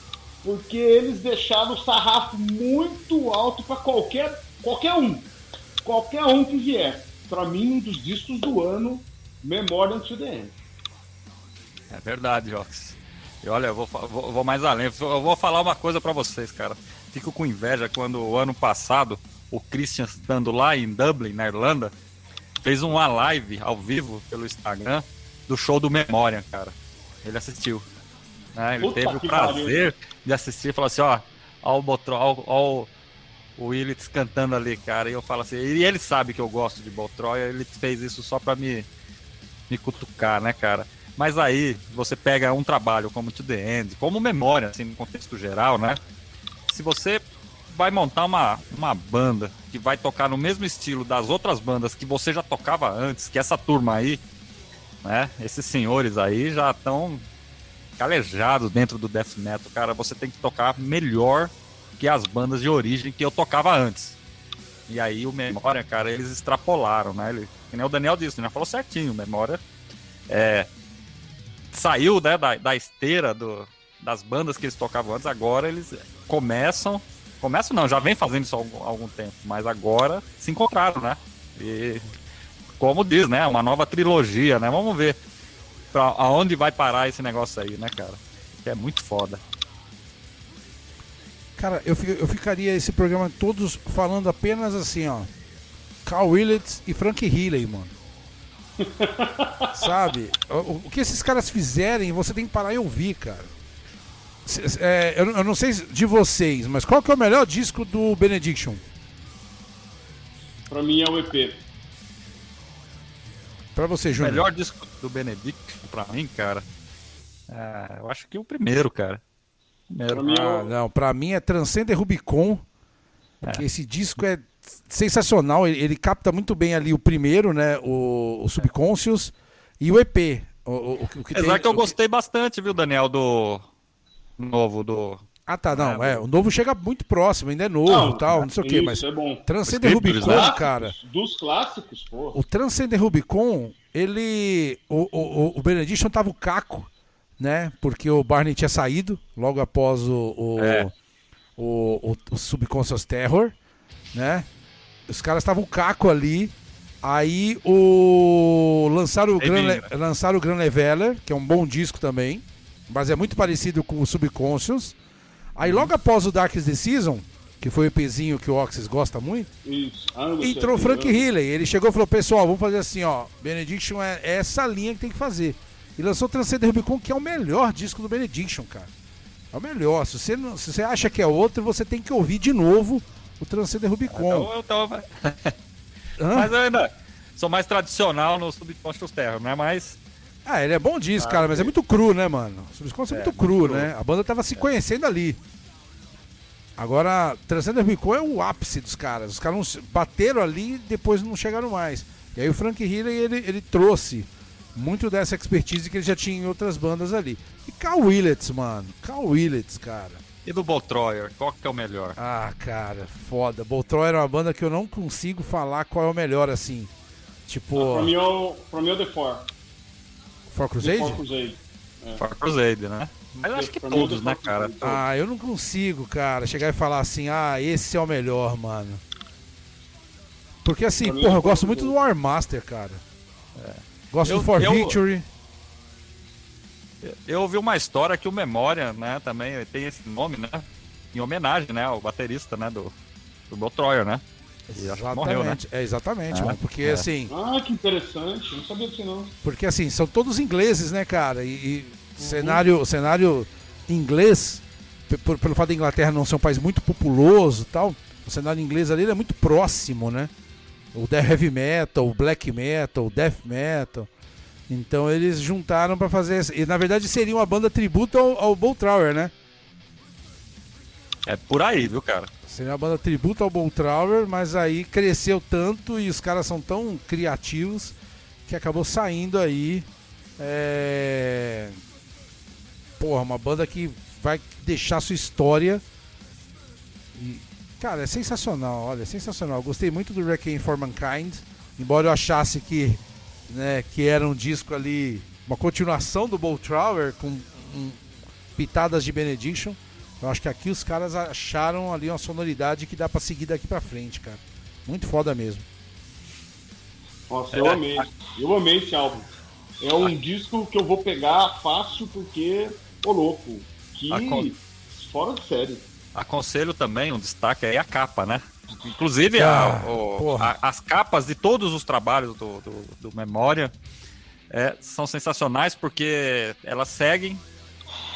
Porque eles deixaram o sarrafo muito alto para qualquer, qualquer um. Qualquer um que vier para mim, um dos discos do ano, Memoriam to the End. É verdade, Jox. E olha, eu vou, vou, vou, mais além. Eu vou falar uma coisa para vocês, cara. Fico com inveja quando o ano passado, o Christian estando lá em Dublin, na Irlanda, fez uma live ao vivo pelo Instagram do show do Memoriam, cara. Ele assistiu. Né? Ele Puta teve o prazer de assistir e falou assim, ó, ó o Botrol, ó, ó o Willits cantando ali, cara. E eu falo assim, e ele sabe que eu gosto de Boltroia, ele fez isso só pra me, me cutucar, né, cara? Mas aí você pega um trabalho como To The End, como memória, assim, no contexto geral, né? Se você vai montar uma, uma banda que vai tocar no mesmo estilo das outras bandas que você já tocava antes, que essa turma aí, né? Esses senhores aí já estão calejados dentro do death metal, cara. Você tem que tocar melhor que as bandas de origem que eu tocava antes. E aí o Memória, cara, eles extrapolaram, né? Ele, que nem o Daniel disse, né? Falou certinho, o Memória é, saiu né, da, da esteira do, das bandas que eles tocavam antes, agora eles começam. Começam não, já vem fazendo isso há algum, algum tempo, mas agora se encontraram, né? E como diz, né? Uma nova trilogia, né? Vamos ver pra aonde vai parar esse negócio aí, né, cara? Que é muito foda. Cara, eu, eu ficaria esse programa todos falando apenas assim, ó. Carl Willets e Frank Healy, mano. Sabe? O, o, que esses caras fizerem, você tem que parar e ouvir, cara. É, eu, eu, não sei de vocês, mas qual que é o melhor disco do Benediction? Pra mim é o EP. Pra você, Júnior. O melhor disco do Benediction, pra mim, cara. É, eu acho que o primeiro, cara. Pra mim, ah, não, pra mim é Transcender Rubicon. É. esse disco é sensacional. Ele, ele, capta muito bem ali o primeiro, né? O, o Subconscious e o EP. O, o, o que Apesar tem- que eu o gostei bastante, viu, Daniel, do novo, do... Ah, tá, não. É, É, o novo chega muito próximo, ainda é novo e tal, não sei o quê, isso mas. é bom. Transcender Rubicon, né? Clássicos, cara. Dos clássicos, pô. O Transcender Rubicon, ele. O, o, o Benediction tava o caco, né? Porque o Barney tinha saído logo após o. O, É. o, o, o Subconscious Terror, né? Os caras estavam o caco ali. Aí o. Lançaram o, Gran, Le- lançaram o Gran Leveler, que é um bom disco também. Mas é muito parecido com o Subconscious. Aí logo após o Darkest Season, que foi o EPzinho que o Oxys gosta muito. Isso. Amo Entrou o Frank aqui, Healy. Ele chegou e falou: Pessoal, vamos fazer assim, ó. Benediction é essa linha que tem que fazer. E lançou o Transcender Rubicon, que é o melhor disco do Benediction, cara. É o melhor. Se você, não- se você acha que é outro, você tem que ouvir de novo o Transcender Rubicon. Então, eu tava... Mas eu ainda sou mais tradicional no Subconscious Terror, né? Mas Ah, ele é bom disco, cara, mas é muito cru, né, mano? Subconscious é, É, muito muito cru, cru. né? A banda tava se conhecendo ali. Agora, Transcender Rubicon é o ápice dos caras. Os caras bateram ali e depois não chegaram mais. E aí o Frank Healy, ele, ele trouxe muito dessa expertise que ele já tinha em outras bandas ali. E Carl Willets, mano. Carl Willets, cara. e do Boltroyer, qual que é o melhor? Ah, cara, foda. Boltroy era uma banda que eu não consigo falar qual é o melhor, assim. Tipo, Pra mim é o, pra mim é o The Four. For The Crusade? Four Crusade. Far Crusade, né? Mas eu acho que mim é todos, The né, cara? Ah, eu não consigo, cara, chegar e falar assim, ah, esse é o melhor, mano. Porque assim, mim, porra, eu gosto muito do- War Master, cara. Gosto Eu- do For eu- Victory. Eu ouvi uma história que o Memória, né, também tem esse nome, né? Em homenagem, né, ao baterista, né, do, do Boltroyer, né? E acho que morreu, né? Exatamente, é exatamente, É, mano. Porque é. assim, Ah, que interessante. Não sabia disso não. porque assim, são todos ingleses, né, cara? E, e Uhum. cenário, cenário inglês, pelo fato da Inglaterra não ser um país muito populoso e tal, o cenário inglês ali ele é muito próximo, né? O heavy metal, o black metal, o death metal. Então eles juntaram pra fazer. essa- E na verdade seria uma banda tributo ao, ao Boltrower, né? É por aí, viu, cara? Seria uma banda tributo ao Boltrower, mas aí cresceu tanto e os caras são tão criativos que acabou saindo aí. É... Porra, uma banda que vai deixar sua história. E, cara, é sensacional, olha, é sensacional. Gostei muito do Requiem for Mankind, embora eu achasse que, né, que era um disco ali, uma continuação do Boltrower com um, pitadas de Benediction. Eu acho que aqui os caras acharam ali uma sonoridade que dá pra seguir daqui pra frente, cara. Muito foda mesmo. Nossa, eu amei. Eu amei esse álbum. É um disco que eu vou pegar fácil porque, ô louco, que fora de série. Aconselho também, um destaque aí a capa, né? Inclusive Ah, a- o- a- as capas de todos os trabalhos do, do, do Memória é, são sensacionais porque elas seguem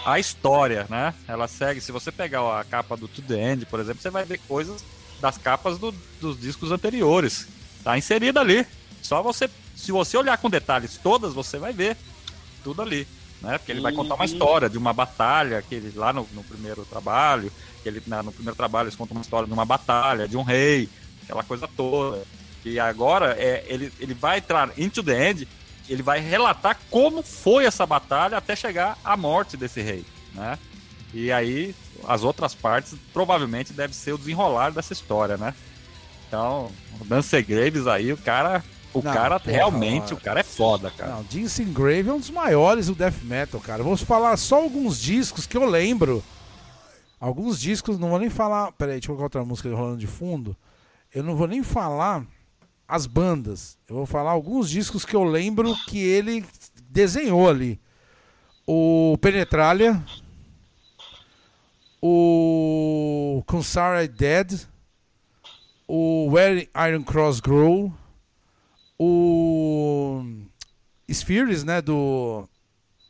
a história, né? Elas seguem. Se você pegar a capa do To The End, por exemplo, você vai ver coisas das capas do- dos discos anteriores. Tá inserida ali. Só você, se você olhar com detalhes todas, você vai ver tudo ali, né? Porque ele vai contar uma Uhum. história de uma batalha que ele lá no, no primeiro trabalho, que ele na- no primeiro trabalho eles contam uma história de uma batalha, de um rei, aquela coisa toda. E agora é, ele, ele vai entrar into the end, ele vai relatar como foi essa batalha até chegar à morte desse rei, né? E aí as outras partes provavelmente deve ser o desenrolar dessa história, né? Então, o Dance Graves aí, o cara, o Não, cara porra, realmente, o cara é foda, cara. Não, Jinx Grave é um dos maiores do death metal, cara. Vamos falar só alguns discos que eu lembro. Alguns discos, não vou nem falar. Peraí, deixa eu colocar outra música rolando de fundo. Eu não vou nem falar as bandas. Eu vou falar alguns discos que eu lembro que ele desenhou ali. O Penetralia. O Consara Dead. O Where Iron Cross Grow. O Spheres, né, do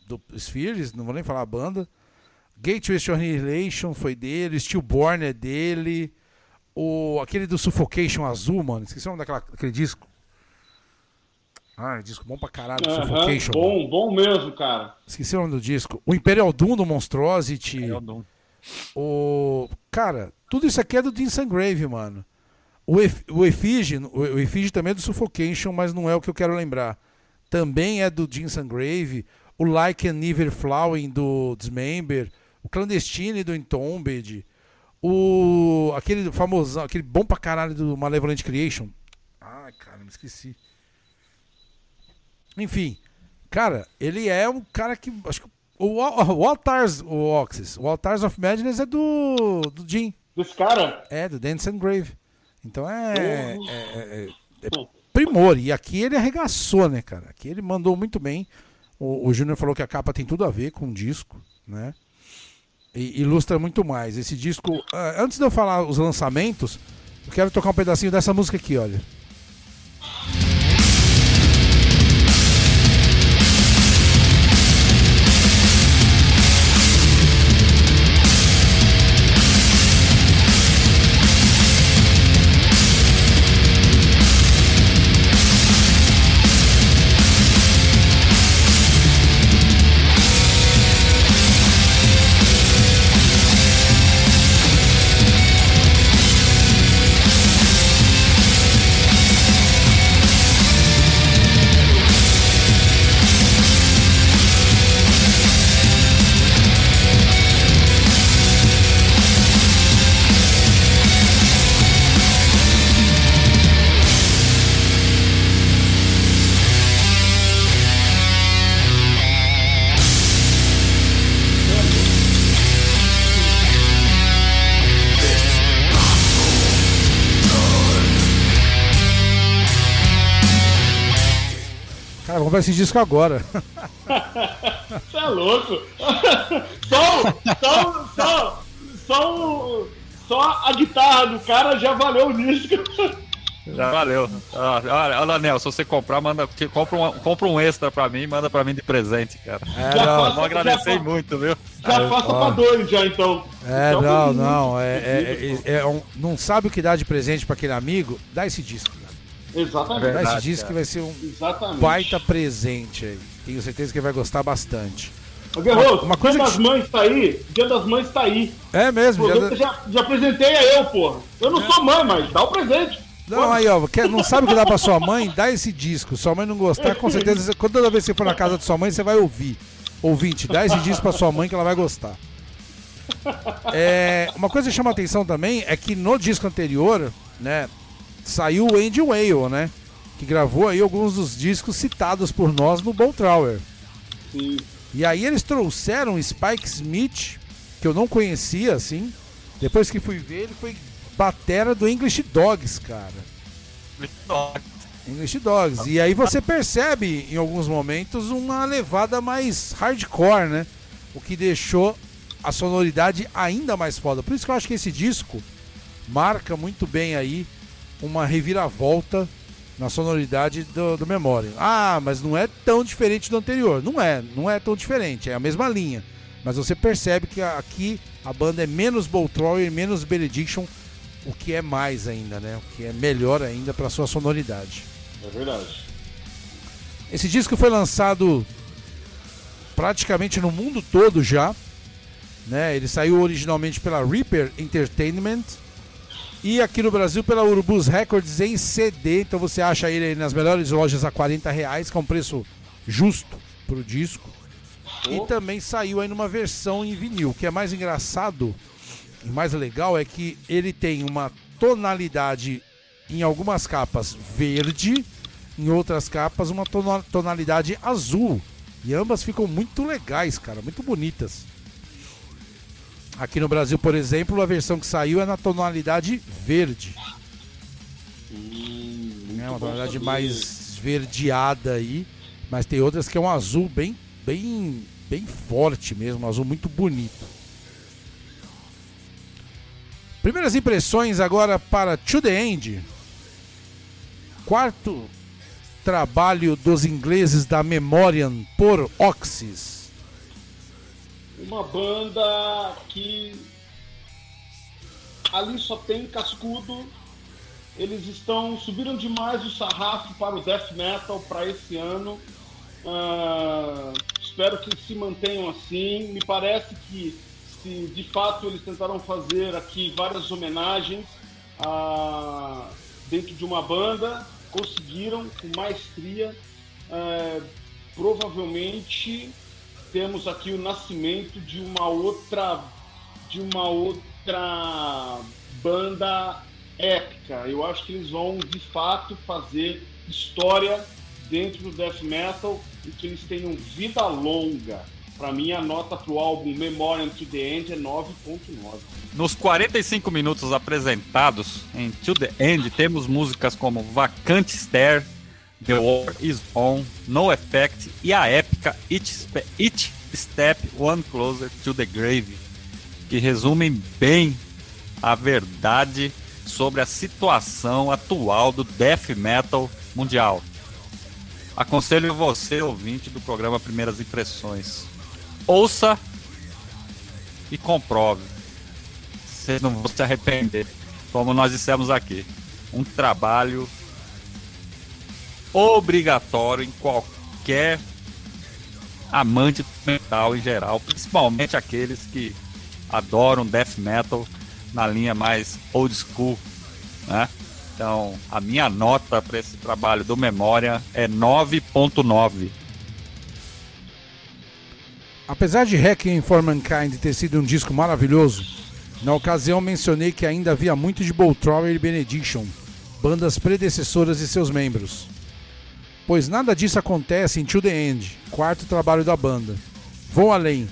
do Spheres, não vou nem falar a banda. Gateway to Annihilation foi dele, Stillborn é dele. O aquele do Suffocation azul, mano, esqueci o nome daquela, daquele disco. Ah, disco bom pra caralho, Suffocation. mano. bom, bom mesmo, cara. Esqueci o nome do disco. O Imperial Doom do Monstrosity. Eu não- O. Cara, tudo isso aqui é do Dean Grave, mano. O, Ef... o Effigy, o o Effigy também é do Suffocation, mas não é o que eu quero lembrar. também é do Jim Grave, o Like and Never Flowing do Dismember, o Clandestine do Entombed, o aquele famoso, aquele bom pra caralho do Malevolent Creation. Ai, cara, me esqueci. Enfim, cara, ele é um cara que acho que o, o Altars, o Oxys, o Altars of Madness é do do Jim. Desse cara? É, do Dance and Grave. Então é, é, é, é, primor. E aqui ele arregaçou, né, cara? Aqui ele mandou muito bem. O, o Júnior falou que a capa tem tudo a ver com o disco, né? E ilustra muito mais. Esse disco. Uh, antes de eu falar os lançamentos, eu quero tocar um pedacinho dessa música aqui, olha. Esse disco agora. Você é louco? Só, só, só, só, só a guitarra do cara já valeu o disco. Já valeu. Olha, olha Nel, se você comprar, manda, compra, um, compra um extra pra mim e manda pra mim de presente, cara. É, já não, vou agradecer já, muito, viu? Já faça pra dois, já então. É, então, não, não. É, é, é, é um, não sabe o que dá de presente pra aquele amigo? Dá esse disco. Exatamente. Verdade, Esse disco que vai ser um Exatamente. baita presente aí. Tenho certeza que ele vai gostar bastante. Guerreiro, uma coisa Dia das que... Mães tá aí. Dia das Mães tá aí. É mesmo? Pô, já, já apresentei a eu, porra. Eu não é. sou mãe, mas dá o presente. Não, aí, ó, quer, não sabe o que dá pra sua mãe? Dá esse disco. Sua mãe não gostar, com certeza, toda vez que você for na casa de sua mãe, você vai ouvir. Ouvinte, dá esse disco pra sua mãe que ela vai gostar. É, uma coisa que chama atenção também é que no disco anterior, né, saiu o Andy Whale, né? Que gravou aí alguns dos discos citados por nós no Bon Trower. Sim. E aí eles trouxeram Spike Smith, que eu não conhecia, assim. Depois que fui ver, ele foi batera do English Dogs, cara. English Dogs. English Dogs. E aí você percebe, em alguns momentos, uma levada mais hardcore, né? O que deixou a sonoridade ainda mais foda. Por isso que eu acho que esse disco marca muito bem aí uma reviravolta na sonoridade do, do Memoriam. Ah, mas não é tão diferente do anterior. Não é, não é tão diferente, é a mesma linha. Mas você percebe que aqui a banda é menos Boltroy e menos Benediction, o que é mais ainda, né? O que é melhor ainda para sua sonoridade. É verdade. Esse disco foi lançado praticamente no mundo todo já. Né? Ele saiu originalmente pela Reaper Entertainment e aqui no Brasil pela Urubus Records em CD. Então você acha ele nas melhores lojas a 40 reais, que é um preço justo pro disco. Oh. E também saiu aí numa versão em vinil. O que é mais engraçado e mais legal é que ele tem uma tonalidade em algumas capas verde, em outras capas uma tonalidade azul. E ambas ficam muito legais, cara, muito bonitas. Aqui no Brasil, por exemplo, a versão que saiu é na tonalidade verde. Hum, é uma tonalidade mais esverdeada aí, mas tem outras que é um azul bem, bem, bem forte mesmo, um azul muito bonito. Primeiras impressões agora para To The End. Quarto trabalho dos ingleses da Memoriam por Oxys uma banda que ali só tem cascudo. Eles estão subiram demais o sarrafo para o death metal para esse ano. Uh, espero que se mantenham assim. Me parece que se de fato eles tentaram fazer aqui várias homenagens uh, dentro de uma banda, conseguiram com maestria. é, provavelmente temos aqui o nascimento de uma outra de uma outra banda épica. Eu acho que eles vão de fato fazer história dentro do death metal e que eles tenham vida longa. Para mim, a nota para o álbum Memoriam to the End é 9.9. Nos 45 minutos apresentados em To the End, temos músicas como Vacant Stare, The War Is On, No Effect e a épica Each, Each Step One Closer to the Grave, que resumem bem a verdade sobre a situação atual do death metal mundial. Aconselho você, ouvinte do programa Primeiras Impressões. Ouça e comprove. Vocês não vão se arrepender. Como nós dissemos aqui. Um trabalho obrigatório em qualquer amante metal em geral, principalmente aqueles que adoram death metal na linha mais old school, né? Então, a minha nota para esse trabalho do Memória é 9.9. Apesar de Hacking for Mankind ter sido um disco maravilhoso, na ocasião mencionei que ainda havia muito de Boltrower e Benediction, bandas predecessoras de seus membros. Pois nada disso acontece em To The End, quarto trabalho da banda. Vou além.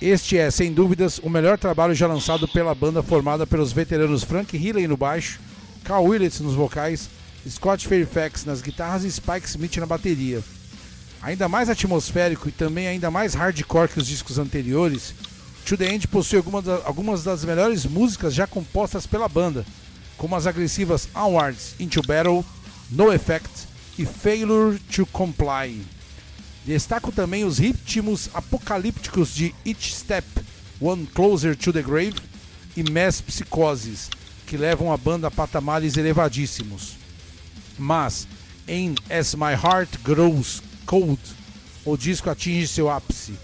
Este é, sem dúvidas, o melhor trabalho já lançado pela banda formada pelos veteranos Frank Healy no baixo, Carl Willits nos vocais, Scott Fairfax nas guitarras e Spike Smith na bateria. Ainda mais atmosférico e também ainda mais hardcore que os discos anteriores, To The End possui algumas, das melhores músicas já compostas pela banda, como as agressivas Onwards Into Battle, No Effect e Failure to Comply. Destaco também os ritmos apocalípticos de Each Step, One Closer to the Grave e Mass Psychosis, que levam a banda a patamares elevadíssimos. Mas, em As My Heart Grows Cold, o disco atinge seu ápice.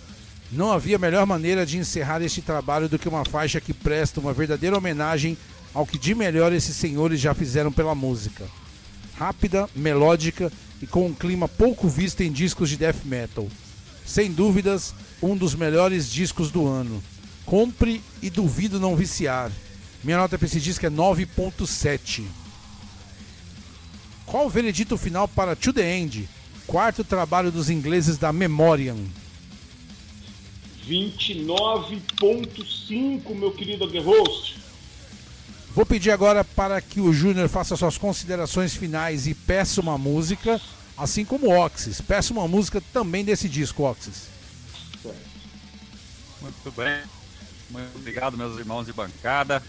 Não havia melhor maneira de encerrar este trabalho do que uma faixa que presta uma verdadeira homenagem ao que de melhor esses senhores já fizeram pela música. Rápida, melódica e com um clima pouco visto em discos de death metal. Sem dúvidas, um dos melhores discos do ano. Compre e duvido não viciar. Minha nota para esse disco é 9.7. Qual o veredito final para To The End, quarto trabalho dos ingleses da Memoriam? 29.5, meu querido Guerroso. Vou pedir agora para que o Júnior faça suas considerações finais e peça uma música, assim como o Oxys. Peça uma música também desse disco, Oxys. Muito bem. Muito obrigado, meus irmãos de bancada.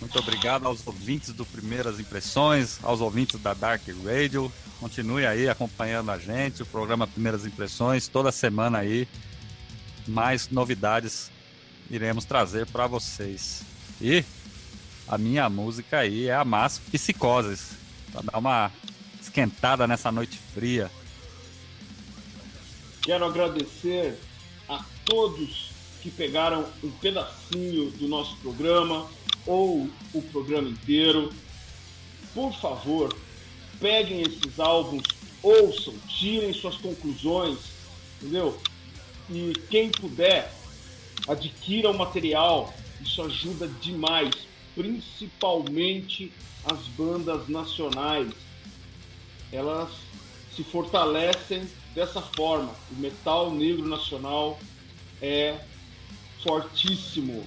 Muito obrigado aos ouvintes do Primeiras Impressões, aos ouvintes da Dark Radio. Continue aí acompanhando a gente, o programa Primeiras Impressões, toda semana aí. Mais novidades iremos trazer para vocês. E a minha música aí é a Mas Psicoses, para dar uma esquentada nessa noite fria. Quero agradecer a todos que pegaram um pedacinho do nosso programa ou o programa inteiro. Por favor, peguem esses álbuns, ouçam, tirem suas conclusões, entendeu? E quem puder, adquira o material, isso ajuda demais, principalmente as bandas nacionais. Elas se fortalecem dessa forma. O metal negro nacional é fortíssimo.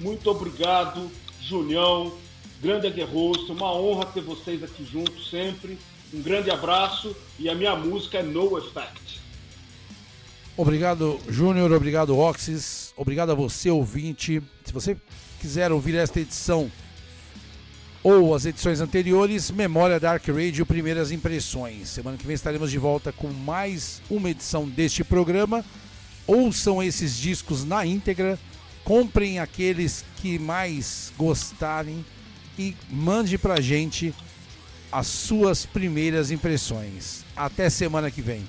Muito obrigado, Julião, grande Aguerroso, uma honra ter vocês aqui juntos sempre. Um grande abraço e a minha música é No Effect. Obrigado, Júnior. Obrigado, Oxys. Obrigado a você, ouvinte. Se você quiser ouvir esta edição ou as edições anteriores, Memória Dark Radio Primeiras Impressões. Semana que vem estaremos de volta com mais uma edição deste programa. Ouçam esses discos na íntegra, comprem aqueles que mais gostarem e mande pra gente as suas primeiras impressões. Até semana que vem.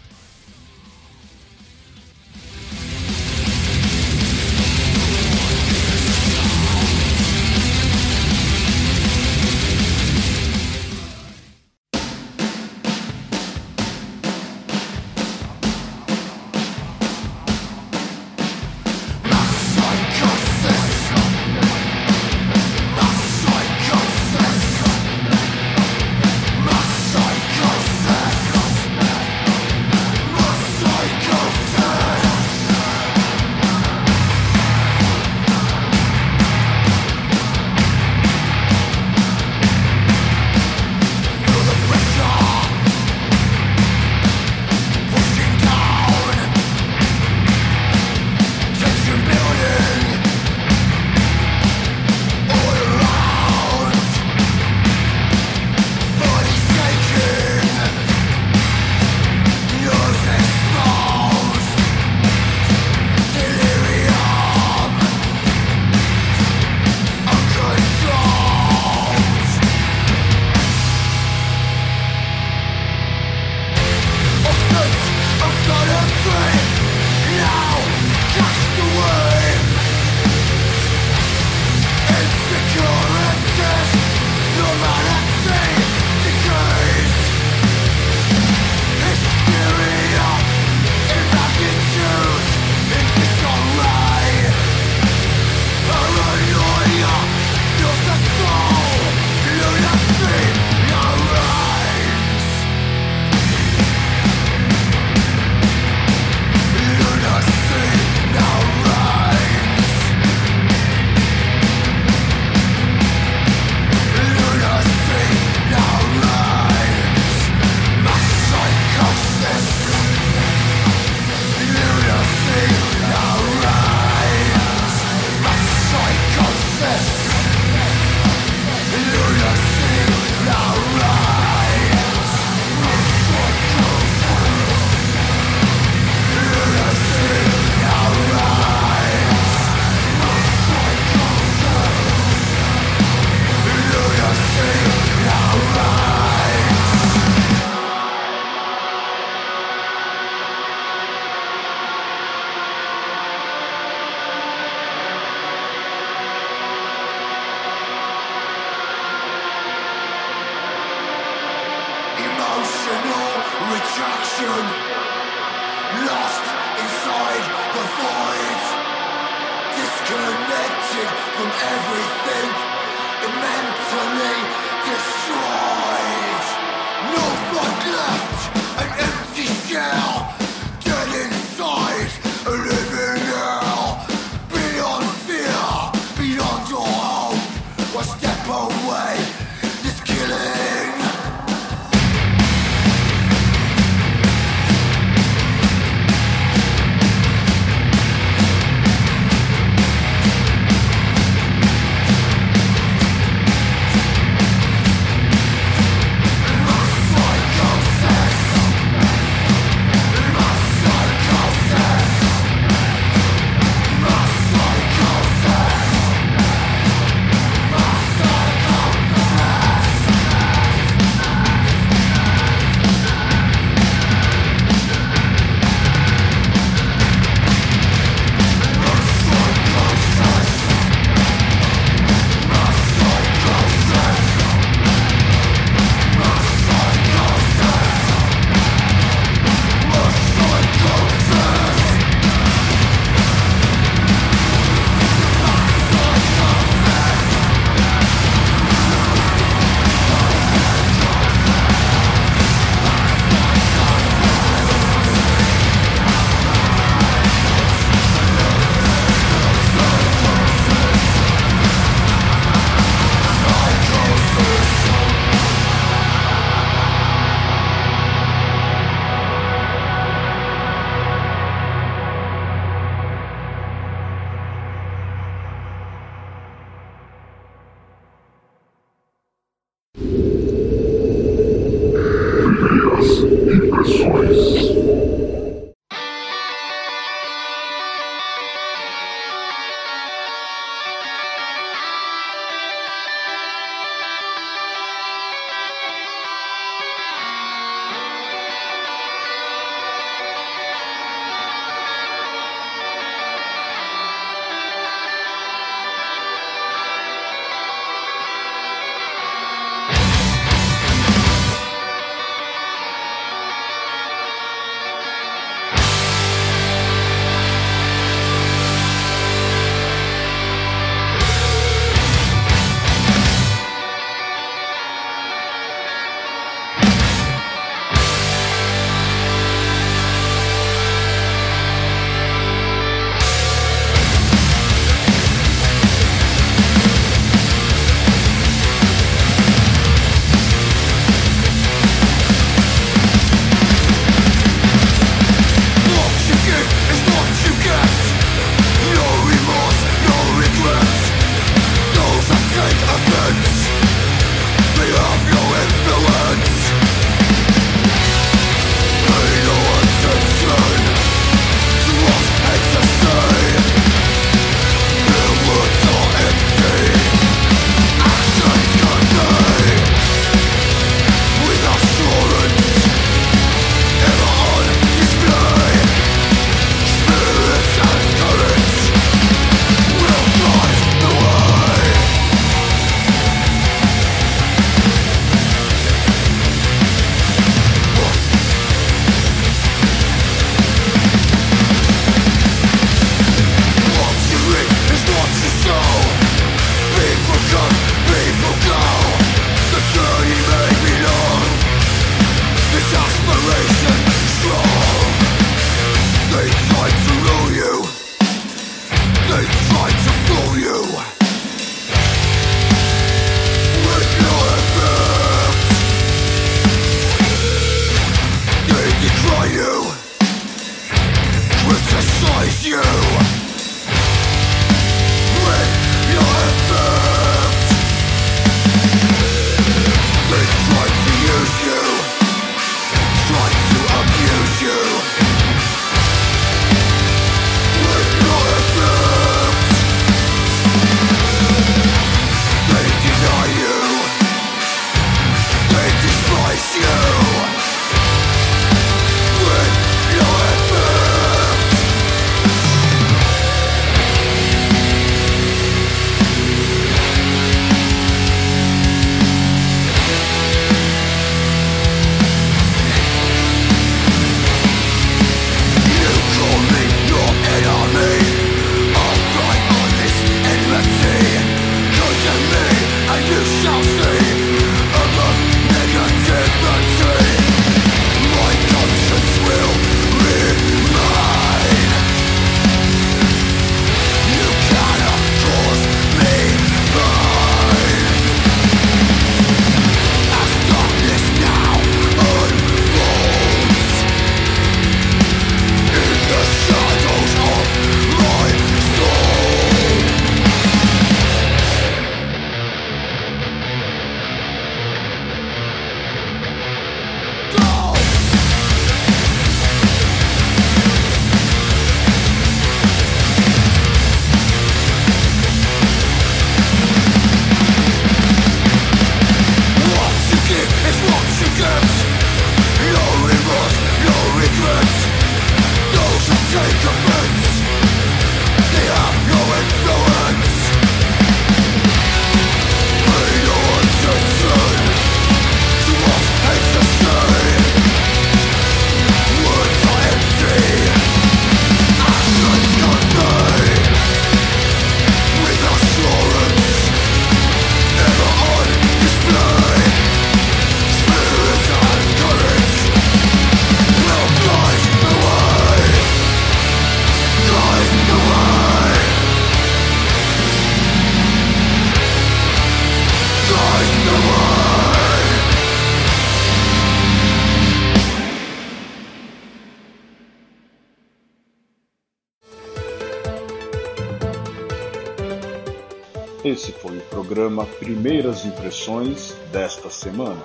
Primeiras Impressões desta semana.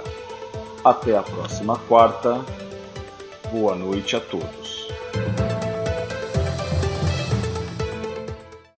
Até a próxima quarta. Boa noite a todos.